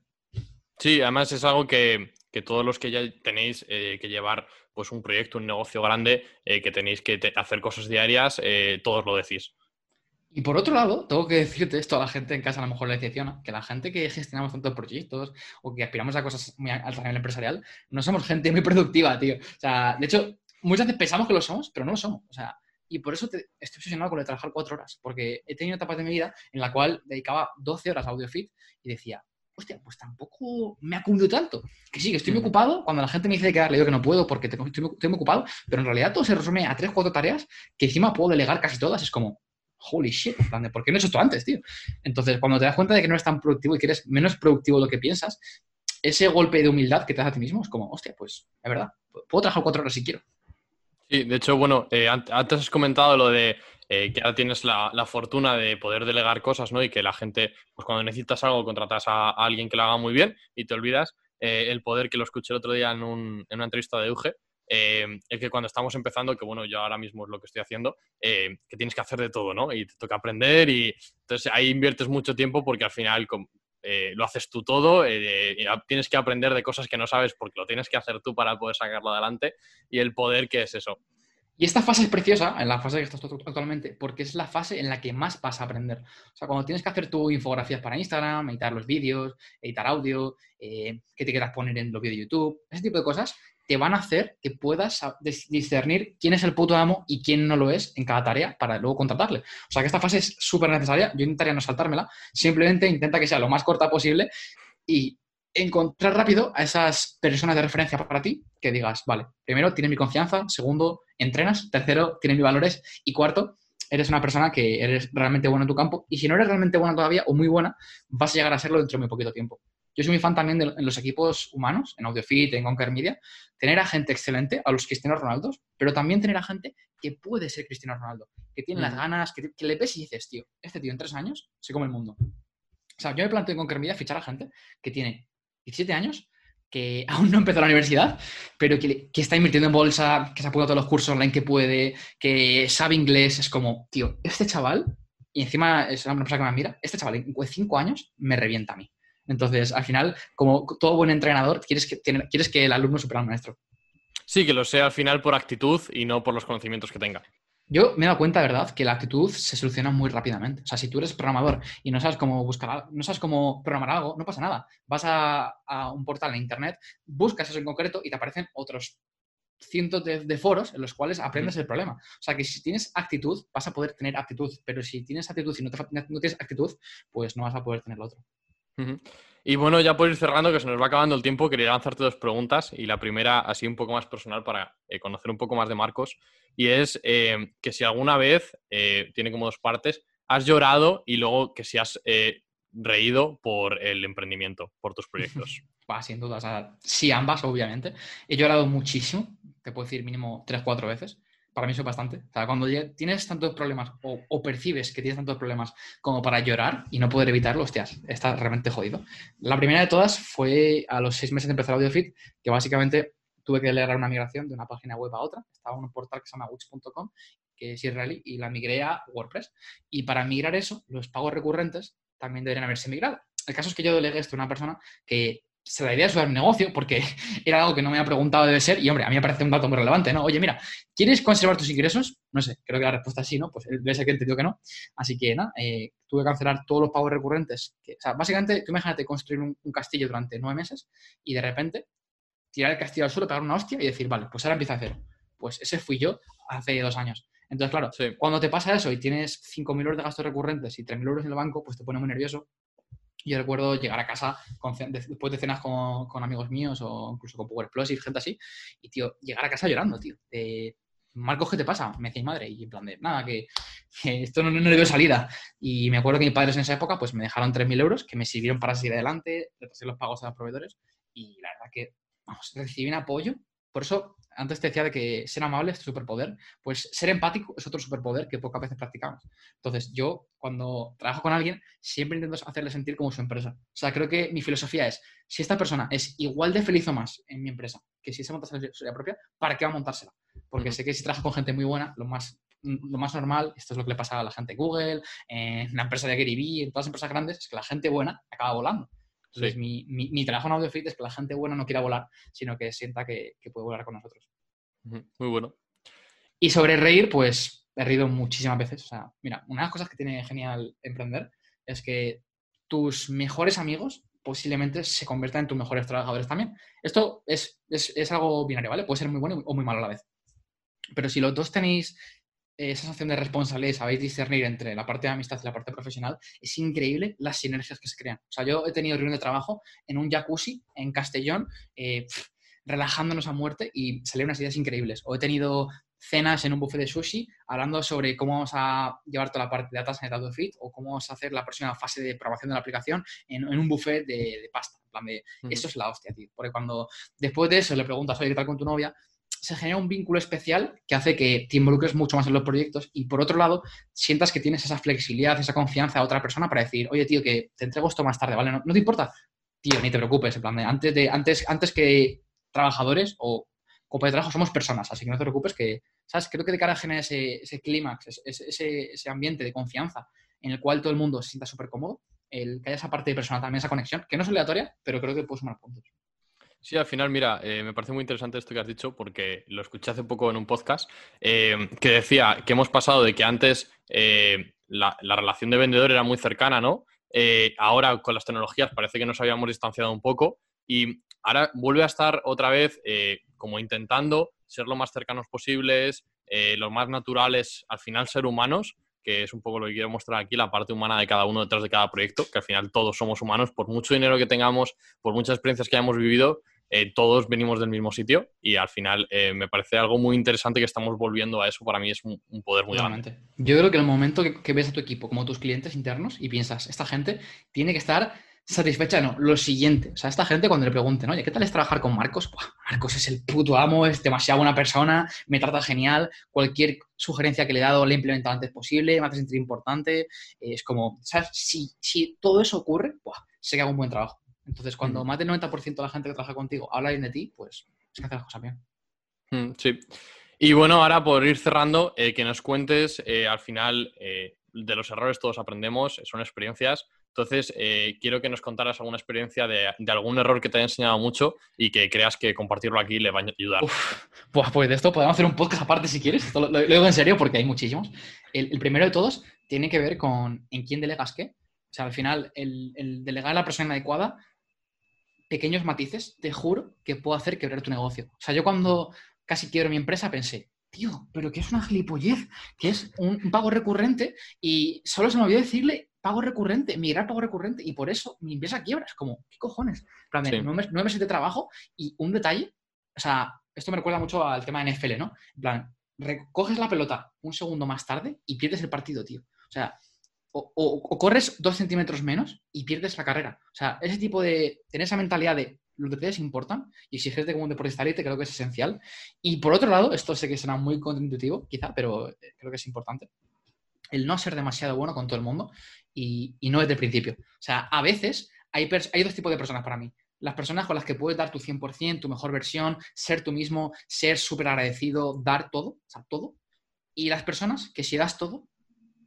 Sí, además es algo que, todos los que ya tenéis eh, que llevar pues un proyecto, un negocio grande, eh, que tenéis que hacer cosas diarias, eh, todos lo decís. Y por otro lado, tengo que <laughs> decirte esto a la gente en casa, a lo mejor le decepciona, que la gente que gestionamos tantos proyectos o que aspiramos a cosas muy altas a nivel empresarial, no somos gente muy productiva, tío. O sea, de hecho, muchas veces pensamos que lo somos, pero no lo somos. O sea, y por eso estoy obsesionado con lo de trabajar cuatro horas, porque he tenido etapas de mi vida en la cual dedicaba 12 horas a AudioFit y decía, hostia, pues tampoco me ha cumplido tanto. Que sí, que estoy muy ocupado. Cuando la gente me dice que darle, digo que no puedo porque estoy, muy, ocupado, pero en realidad todo se resume a tres, cuatro tareas que encima puedo delegar casi todas. Es como, holy shit, ¿por qué no he hecho esto antes, tío? Entonces, cuando te das cuenta de que no eres tan productivo y que eres menos productivo de lo que piensas, ese golpe de humildad que te das a ti mismo es como, hostia, pues, es verdad, puedo trabajar cuatro horas si quiero. Sí, de hecho, bueno, eh, antes has comentado lo de eh, que ahora tienes la, fortuna de poder delegar cosas, ¿no? Y que la gente, pues cuando necesitas algo, contratas a, alguien que lo haga muy bien y te olvidas eh, el poder que lo escuché el otro día en, un, en una entrevista de Euge, es que cuando estamos empezando, que bueno, yo ahora mismo es lo que estoy haciendo, que tienes que hacer de todo, ¿no? Y te toca aprender y entonces ahí inviertes mucho tiempo porque al final lo haces tú todo, y tienes que aprender de cosas que no sabes porque lo tienes que hacer tú para poder sacarlo adelante y el poder que es eso, y esta fase es preciosa, en la fase que estás actualmente, porque es la fase en la que más vas a aprender. O sea, cuando tienes que hacer tu infografías para Instagram, editar los vídeos, editar audio, eh, que te quieras poner en los vídeos de YouTube, ese tipo de cosas te van a hacer que puedas discernir quién es el puto amo y quién no lo es en cada tarea para luego contratarle. O sea que esta fase es súper necesaria. Yo intentaría no saltármela. Simplemente intenta que sea lo más corta posible y encontrar rápido a esas personas de referencia para ti que digas, vale, primero, tienes mi confianza, segundo, entrenas, tercero, tienes mis valores y cuarto, eres una persona que eres realmente buena en tu campo y si no eres realmente buena todavía o muy buena, vas a llegar a serlo dentro de muy poquito tiempo. Yo soy muy fan también de en los equipos humanos, en AudioFit, en Conquer Media, tener a gente excelente, a los Cristiano Ronaldo, pero también tener a gente que puede ser Cristiano Ronaldo, que tiene las mm. ganas, que, le ves y dices, tío, este tío en tres años se come el mundo. O sea, yo me planteo en Conquer Media fichar a gente que tiene 17 años, que <laughs> aún no empezó la universidad, pero que, está invirtiendo en bolsa, que se ha apuntado todos los cursos online que puede, que sabe inglés, es como, tío, este chaval, y encima es una persona que me mira, este chaval en cinco años me revienta a mí. Entonces, al final, como todo buen entrenador, quieres que, quieres que el alumno supera al maestro. Sí, que lo sea al final por actitud y no por los conocimientos que tenga. Yo me he dado cuenta, ¿verdad?, que la actitud se soluciona muy rápidamente. O sea, si tú eres programador y no sabes cómo buscar, no sabes cómo programar algo, no pasa nada. Vas a, un portal en internet, buscas eso en concreto y te aparecen otros cientos de, foros en los cuales aprendes el problema. O sea, que si tienes actitud, vas a poder tener actitud, pero si tienes actitud y no, no tienes actitud, pues no vas a poder tener lo otro. Y bueno, ya por ir cerrando, que se nos va acabando el tiempo, quería lanzarte dos preguntas. Y la primera, así un poco más personal para eh, conocer un poco más de Marcos. Y es eh, que si alguna vez, eh, tiene como dos partes, has llorado y luego que si has reído por el emprendimiento, por tus proyectos. <laughs> sin duda. Sí, ambas, obviamente. He llorado muchísimo, te puedo decir mínimo tres, cuatro veces para mí eso es bastante. O sea, cuando tienes tantos problemas o, percibes que tienes tantos problemas como para llorar y no poder evitarlo, hostias, estás realmente jodido. La primera de todas fue a los seis meses de empezar AudioFit, que básicamente tuve que leer una migración de una página web a otra. Estaba en un portal que se llama wix.com, que es israelí, y la migré a WordPress. Y para migrar eso, los pagos recurrentes también deberían haberse migrado. El caso es que yo delegué esto a una persona que se la idea de un negocio porque <laughs> era algo que no me había preguntado debe ser y hombre, a mí me parece un dato muy relevante, ¿no? Oye, mira, ¿quieres conservar tus ingresos? No sé, creo que la respuesta es sí, ¿no? Pues debe ser que entendió que no. Así que nada, eh, tuve que cancelar todos los pagos recurrentes. Que, o sea, básicamente, tú imagínate construir un, castillo durante nueve meses y de repente tirar el castillo al suelo, pegar una hostia y decir, vale, pues ahora empieza a hacer. Pues ese fui yo hace dos años. Entonces, claro, cuando te pasa eso y tienes 5.000 euros de gastos recurrentes y 3.000 euros en el banco, pues te pone muy nervioso yo recuerdo llegar a casa después de cenas con, amigos míos o incluso con Power Plus y gente así, y tío, llegar a casa llorando, tío. Marcos, ¿qué te pasa? Me decís madre, y en plan de, nada, que, esto no, no, le veo salida. Y me acuerdo que mis padres en esa época, pues me dejaron 3.000 euros que me sirvieron para seguir adelante, repasé los pagos a los proveedores, y la verdad que, vamos, recibí un apoyo. Por eso antes te decía de que ser amable es tu superpoder, pues ser empático es otro superpoder que pocas veces practicamos. Entonces, yo cuando trabajo con alguien, siempre intento hacerle sentir como su empresa. O sea, creo que mi filosofía es, si esta persona es igual de feliz o más en mi empresa que si se monta su historia propia, ¿para qué va a montársela? Porque sé que si trabajo con gente muy buena, lo más, lo más normal, esto es lo que le pasa a la gente de Google, en la empresa de Gary Vee, en todas las empresas grandes, es que la gente buena acaba volando. Entonces, mi, trabajo en AudioFit es que la gente buena no quiera volar, sino que sienta que, puede volar con nosotros. Muy bueno. Y sobre reír, pues he reído muchísimas veces. O sea, mira, una de las cosas que tiene genial emprender es que tus mejores amigos posiblemente se conviertan en tus mejores trabajadores también. Esto es, es, algo binario, ¿vale? Puede ser muy bueno o muy malo a la vez. Pero si los dos tenéis esa sensación de responsabilidad sabéis discernir entre la parte de amistad y la parte profesional, es increíble las sinergias que se crean. O sea, yo he tenido reunión de trabajo en un jacuzzi en Castellón, eh, relajándonos a muerte y salieron unas ideas increíbles. O he tenido cenas en un buffet de sushi hablando sobre cómo vamos a llevar toda la parte de data en Fit o cómo vamos a hacer la próxima fase de probación de la aplicación en, un buffet de, pasta. En plan de, eso es la hostia, tío. Porque cuando después de eso le preguntas, oye, ¿qué tal con tu novia? Se genera un vínculo especial que hace que te involucres mucho más en los proyectos y por otro lado sientas que tienes esa flexibilidad, esa confianza a otra persona para decir, oye tío, que te entrego esto más tarde, ¿vale? No, te importa, tío, ni te preocupes, en plan de, antes, de, antes, antes que trabajadores o compañeros de trabajo somos personas, así que no te preocupes que, ¿sabes? Creo que de cara a generar ese, ese clímax, ese, ese, ambiente de confianza en el cual todo el mundo se sienta súper cómodo, el que haya esa parte de personal también, esa conexión, que no es aleatoria, pero creo que puede sumar puntos. Sí, al final, mira, eh, me parece muy interesante esto que has dicho porque lo escuché hace poco en un podcast eh, que decía que hemos pasado de que antes eh, la, relación de vendedor era muy cercana, ¿no? ahora con las tecnologías parece que nos habíamos distanciado un poco y ahora vuelve a estar otra vez como intentando ser lo más cercanos posibles, los más naturales, al final ser humanos, que es un poco lo que quiero mostrar aquí, la parte humana de cada uno detrás de cada proyecto, que al final todos somos humanos, por mucho dinero que tengamos, por muchas experiencias que hayamos vivido, eh, todos venimos del mismo sitio y al final eh, me parece algo muy interesante que estamos volviendo a eso. Para mí es un, poder muy grande. Yo creo que el momento que, ves a tu equipo como tus clientes internos y piensas, esta gente tiene que estar satisfecha, no, lo siguiente. O sea, esta gente cuando le pregunten, oye, ¿qué tal es trabajar con Marcos? Marcos es el puto amo, es demasiado buena persona, me trata genial, cualquier sugerencia que le he dado la he implementado antes posible, me hace sentir importante. es como, ¿sabes? Si, si todo eso ocurre, ¡buah! sé que hago un buen trabajo. Entonces, cuando más del 90% de la gente que trabaja contigo habla bien de ti, pues es que haces las cosas bien. Sí. Y bueno, ahora por ir cerrando, eh, que nos cuentes, eh, al final, eh, de los errores todos aprendemos, son experiencias. Entonces, quiero que nos contaras alguna experiencia de, algún error que te haya enseñado mucho y que creas que compartirlo aquí le va a ayudar. pues, pues de esto podemos hacer un podcast aparte si quieres. Lo, digo en serio porque hay muchísimos. El, primero de todos tiene que ver con en quién delegas qué. O sea, al final, el, el delegar a la persona adecuada pequeños matices, te juro que puedo hacer quebrar tu negocio. O sea, yo cuando casi quiero mi empresa pensé, tío, pero que es una gilipollez, que es un, pago recurrente y solo se me olvidó decirle pago recurrente, migrar pago recurrente y por eso mi empresa quiebra. Es como, ¿qué cojones? nueve, meses de trabajo y un detalle, o sea, esto me recuerda mucho al tema de NFL, ¿no? En plan, recoges la pelota un segundo más tarde y pierdes el partido, tío. O sea, o, corres dos centímetros menos y pierdes la carrera. O sea, ese tipo de, tener esa mentalidad de los detalles importan y exigirte como un deportista elite creo que es esencial. Y por otro lado, esto sé que será muy contraintuitivo, quizá, pero eh, creo que es importante, el no ser demasiado bueno con todo el mundo y, no desde el principio. O sea, a veces hay, hay dos tipos de personas para mí. Las personas con las que puedes dar tu 100%, tu mejor versión, ser tú mismo, ser súper agradecido, dar todo, o sea, todo. Y las personas que si das todo,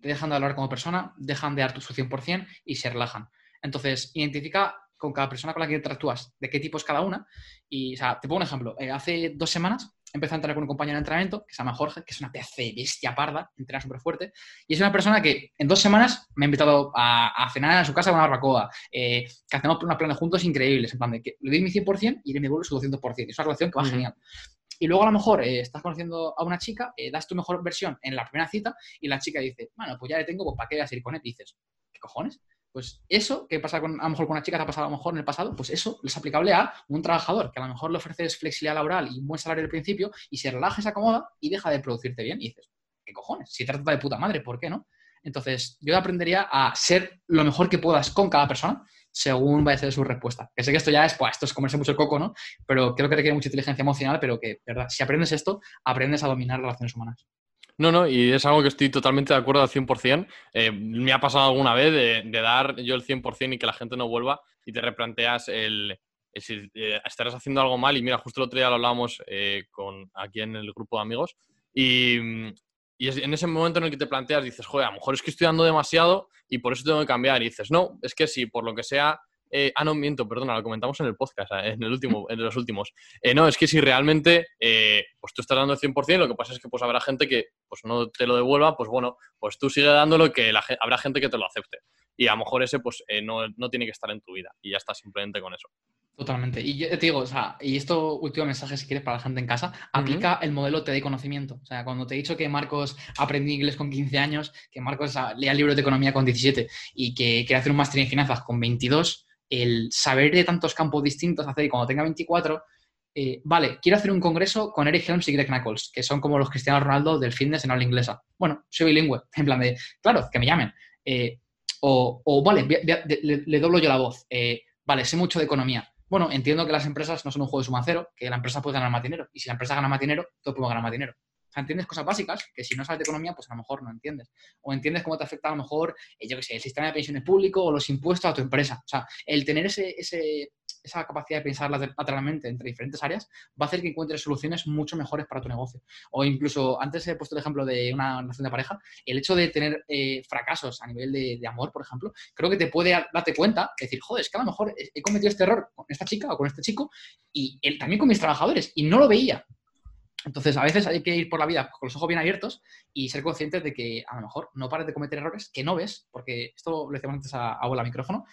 te dejan de hablar como persona, dejan de dar tu 100% y se relajan. Entonces, identifica con cada persona con la que interactúas de qué tipo es cada una. Y, o sea, te pongo un ejemplo. Eh, hace dos semanas empecé a entrar con un compañero de entrenamiento que se llama Jorge, que es una pedazo de bestia parda, entrena súper fuerte. Y es una persona que en dos semanas me ha invitado a, cenar a su casa con una barbacoa, eh, que hacemos unos planes juntos increíbles, en plan de que le doy mi 100% y él me vuelve su 200%. Es una relación que va genial. Y luego a lo mejor eh, estás conociendo a una chica, eh, das tu mejor versión en la primera cita y la chica dice, bueno, pues ya le tengo, pues ¿para qué voy a seguir con él? Y dices, ¿qué cojones? Pues eso que pasa con, a lo mejor con una chica ha pasado a lo mejor en el pasado, pues eso es aplicable a un trabajador que a lo mejor le ofreces flexibilidad laboral y un buen salario al principio y se relaja, se acomoda y deja de producirte bien. Y dices, ¿qué cojones? Si trata de puta madre, ¿por qué no? Entonces, yo aprendería a ser lo mejor que puedas con cada persona según vaya a ser su respuesta. Que sé que esto ya es, pues, esto es comerse mucho el coco, ¿no? Pero creo que requiere mucha inteligencia emocional, pero que, verdad, si aprendes esto, aprendes a dominar relaciones humanas. No, no, y es algo que estoy totalmente de acuerdo al 100%. Eh, me ha pasado alguna vez de, dar yo el 100% y que la gente no vuelva y te replanteas el, si eh, estarás haciendo algo mal. Y mira, justo el otro día lo hablábamos eh, con, aquí en el grupo de amigos y, en ese momento en el que te planteas, dices, joder, a lo mejor es que estoy dando demasiado y por eso tengo que cambiar. Y dices, no, es que si por lo que sea. Eh, ah, no, miento, perdona, lo comentamos en el podcast, eh, en, el último, en los últimos. Eh, no, es que si realmente pues tú estás dando el 100%, lo que pasa es que pues habrá gente que pues no te lo devuelva, pues bueno, pues tú sigue dándolo que habrá gente que te lo acepte. Y a lo mejor ese pues no, no tiene que estar en tu vida y ya está simplemente con eso. Totalmente. Y yo te digo, o sea, y esto último mensaje si quieres para la gente en casa, aplica el modelo te de conocimiento. O sea, cuando te he dicho que Marcos aprendió inglés con 15 años, que Marcos lea libros de economía con 17 y que quiere hacer un máster en finanzas con 22, el saber de tantos campos distintos hacer y cuando tenga 24, eh, vale, quiero hacer un congreso con Eric Helms y Greg Knuckles, que son como los Cristiano Ronaldo del fitness en habla inglesa. Bueno, soy bilingüe, <laughs> en plan de, claro, que me llamen. Eh, o, vale, le, doblo yo la voz. Eh, vale, sé mucho de economía bueno, entiendo que las empresas no son un juego de suma cero, que la empresa puede ganar más dinero. Y si la empresa gana más dinero, todos podemos ganar más dinero. O sea, entiendes cosas básicas que si no sabes de economía, pues a lo mejor no entiendes. O entiendes cómo te afecta a lo mejor, eh, yo qué sé, el sistema de pensiones público o los impuestos a tu empresa. O sea, el tener ese, ese, esa capacidad de pensar lateralmente entre diferentes áreas va a hacer que encuentres soluciones mucho mejores para tu negocio. O incluso, antes he puesto el ejemplo de una relación de pareja, el hecho de tener eh, fracasos a nivel de, amor, por ejemplo, creo que te puede darte cuenta, decir, joder, es que a lo mejor he cometido este error con esta chica o con este chico y él, también con mis trabajadores y no lo veía. Entonces, a veces hay que ir por la vida con los ojos bien abiertos y ser conscientes de que a lo mejor no pares de cometer errores que no ves, porque esto lo decíamos antes a, a micrófono,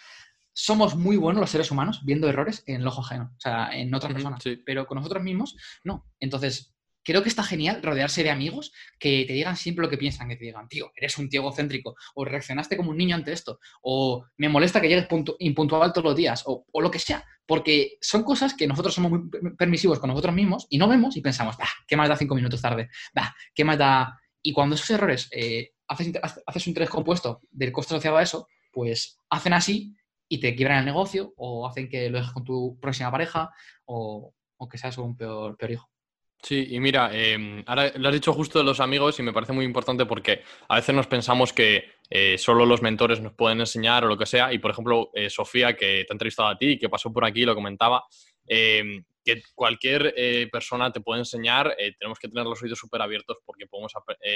somos muy buenos los seres humanos viendo errores en el ojo ajeno, o sea, en otras personas, pero con nosotros mismos no. Entonces, creo que está genial rodearse de amigos que te digan siempre lo que piensan, que te digan, tío, eres un tío egocéntrico, o reaccionaste como un niño ante esto, o me molesta que llegues impuntual todos los días, o, lo que sea, porque son cosas que nosotros somos muy permisivos con nosotros mismos y no vemos y pensamos, bah, ¿qué más da cinco minutos tarde? Bah, ¿qué más da...? Y cuando esos errores eh, haces, haces un interés compuesto del coste asociado a eso, pues hacen así y te quiebran el negocio o hacen que lo dejes con tu próxima pareja o, que seas un peor, peor hijo. Sí, y mira, em, ahora lo has dicho justo de los amigos y me parece muy importante porque a veces nos pensamos que eh, solo los mentores nos pueden enseñar o lo que sea. Y por ejemplo, eh, Sofía, que te ha entrevistado a ti, que pasó por aquí, lo comentaba, eh, que cualquier persona te puede enseñar, tenemos que tener los oídos súper abiertos porque podemos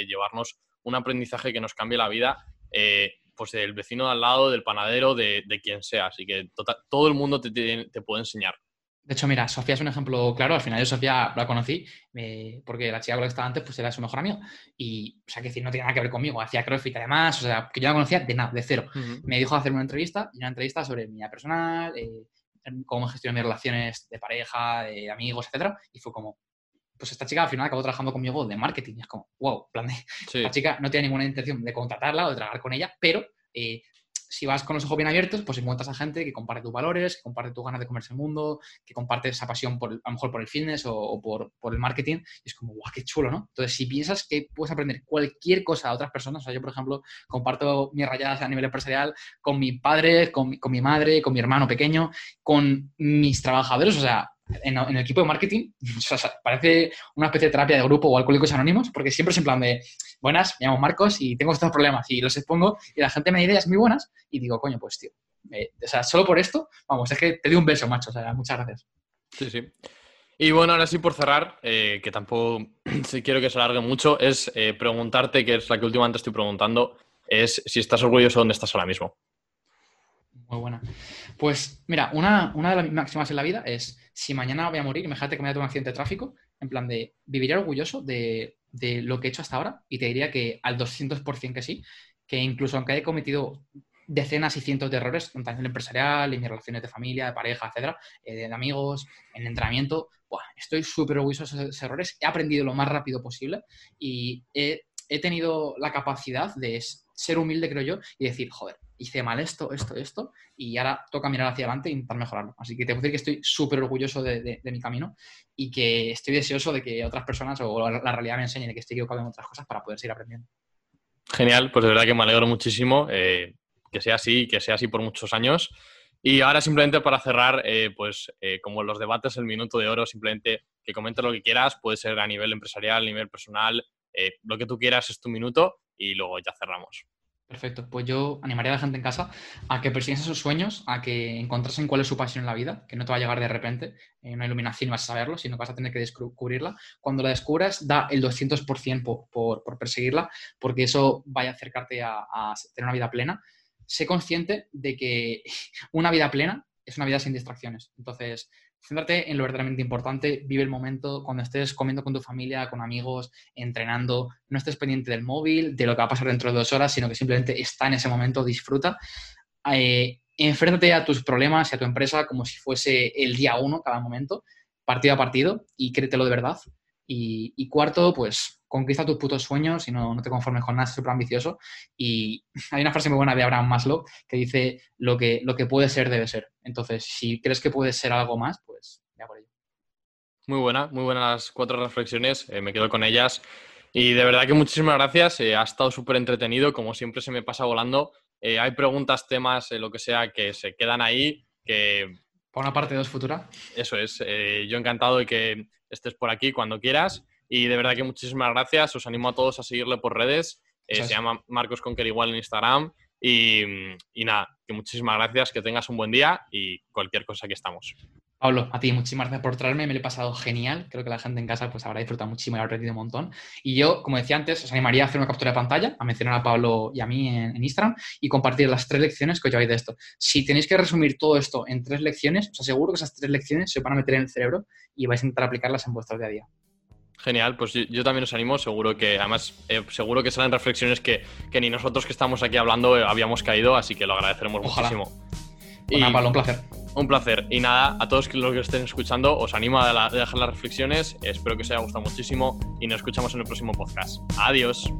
llevarnos un aprendizaje que nos cambie la vida. pues del vecino de al lado, del panadero, de, quien sea. Así que tota, todo el mundo te, te puede enseñar. De hecho, mira, Sofía es un ejemplo claro. Al final yo Sofía la conocí eh, porque la chica con la que estaba antes pues era su mejor amigo. Y, o sea, que decir, no tiene nada que ver conmigo. Hacía CrossFit además, o sea, que yo la conocía de nada, de cero. Me dijo hacer una entrevista y una entrevista sobre mi vida personal, eh, cómo gestiono mis relaciones de pareja, de amigos, etcétera. Y fue como, pues esta chica al final acabó trabajando conmigo de marketing. Y es como, wow, plan de, la chica no tiene ninguna intención de contratarla o de trabajar con ella, pero eh, si vas con los ojos bien abiertos, pues encuentras a gente que comparte tus valores, que comparte tus ganas de comerse el mundo, que comparte esa pasión por, a lo mejor por el fitness o, por, el marketing. Y es como, guau, qué chulo, ¿no? Entonces, si piensas que puedes aprender cualquier cosa a otras personas, o sea, yo, por ejemplo, comparto mis rayadas a nivel empresarial con mi padre, con con mi madre, con mi hermano pequeño, con mis trabajadores, o sea, en, el equipo de marketing, <laughs> parece una especie de terapia de grupo o alcohólicos anónimos, porque siempre es en plan de, buenas, me llamo Marcos y tengo estos problemas y los expongo y la gente me da ideas muy buenas y digo, coño, pues tío, o sea, solo por esto, vamos, es que te doy un beso, macho, o sea, muchas gracias. Sí, sí. Y bueno, ahora sí por cerrar, eh, que tampoco <clears throat> si quiero que se alargue mucho, es eh, preguntarte, que es la que últimamente estoy preguntando, es si estás orgulloso de dónde estás ahora mismo. Muy buena. Pues mira, una, una de las máximas en la vida es si mañana voy a morir, imagínate que me haya un accidente de tráfico, en plan de, viviría orgulloso de, lo que he hecho hasta ahora y te diría que al 200% que sí, que incluso aunque haya cometido decenas y cientos de errores, tanto en el empresarial, en mis relaciones de familia, de pareja, etcétera, eh, de amigos, en entrenamiento, estoy súper orgulloso de esos errores, he aprendido lo más rápido posible y he, he tenido la capacidad de ser humilde, creo yo, y decir, joder, hice mal esto, esto, esto, y ahora toca mirar hacia adelante e intentar mejorarlo. Así que te puedo decir que estoy súper orgulloso de, mi camino y que estoy deseoso de que otras personas o la, realidad me enseñe de que estoy equivocado en otras cosas para poder seguir aprendiendo. Genial, pues de verdad que me alegro muchísimo eh, que sea así, que sea así por muchos años. Y ahora simplemente para cerrar, eh, pues eh, como los debates, el minuto de oro, simplemente que comentes lo que quieras, puede ser a nivel empresarial, a nivel personal, lo que tú quieras es tu minuto y luego ya cerramos. Perfecto. Pues yo animaría a la gente en casa a que persiguiesen sus sueños, a que encontrasen cuál es su pasión en la vida, que no te va a llegar de repente, en una iluminación y vas a saberlo, sino que vas a tener que descubrirla. Cuando la descubras, da el 200% por, por, perseguirla, porque eso vaya a acercarte a tener una vida plena. Sé consciente de que <laughs> una vida plena es una vida sin distracciones. Entonces, céntrate en lo verdaderamente importante, vive el momento, cuando estés comiendo con tu familia, con amigos, entrenando, no estés pendiente del móvil, de lo que va a pasar dentro de dos horas, sino que simplemente está en ese momento, disfruta. Eh, enfréntate a tus problemas y a tu empresa como si fuese el día uno cada momento, partido a partido, y créetelo de verdad. Y, cuarto, pues conquista tus putos sueños y no, no te conformes con nada súper ambicioso. Y <laughs> hay una frase muy buena de Abraham Maslow que dice, lo que, lo que puede ser debe ser. Entonces, si crees que puede ser algo más, pues ya por ello. Muy buena, muy buenas las cuatro reflexiones, eh, me quedo con ellas. Y de verdad que muchísimas gracias, eh, ha estado súper entretenido, como siempre se me pasa volando. Eh, hay preguntas, temas, lo que sea, que se quedan ahí, que... Por una parte dos futura. Eso es, yo encantado de que estés por aquí cuando quieras. Y de verdad que muchísimas gracias. Os animo a todos a seguirle por redes. Eh, se llama Marcos Conquer igual en Instagram. Y, y, nada, que muchísimas gracias, que tengas un buen día y cualquier cosa que estamos. Pablo, a ti muchísimas gracias por traerme, me lo he pasado genial. Creo que la gente en casa pues habrá disfrutado muchísimo y habrá aprendido un montón. Y yo, como decía antes, os animaría a hacer una captura de pantalla, a mencionar a Pablo y a mí en, Instagram y compartir las tres lecciones que os lleváis de esto. Si tenéis que resumir todo esto en tres lecciones, os aseguro que esas tres lecciones se van a meter en el cerebro y vais a intentar aplicarlas en vuestro día a día. Genial, pues yo, también os animo, seguro que, además, eh, seguro que serán reflexiones que, ni nosotros que estamos aquí hablando eh, habíamos caído, así que lo agradeceremos muchísimo. Pues y, Pablo, un placer. Un placer. Y nada, a todos los que estén escuchando, os animo a, dejar las reflexiones. Espero que os haya gustado muchísimo y nos escuchamos en el próximo podcast. Adiós.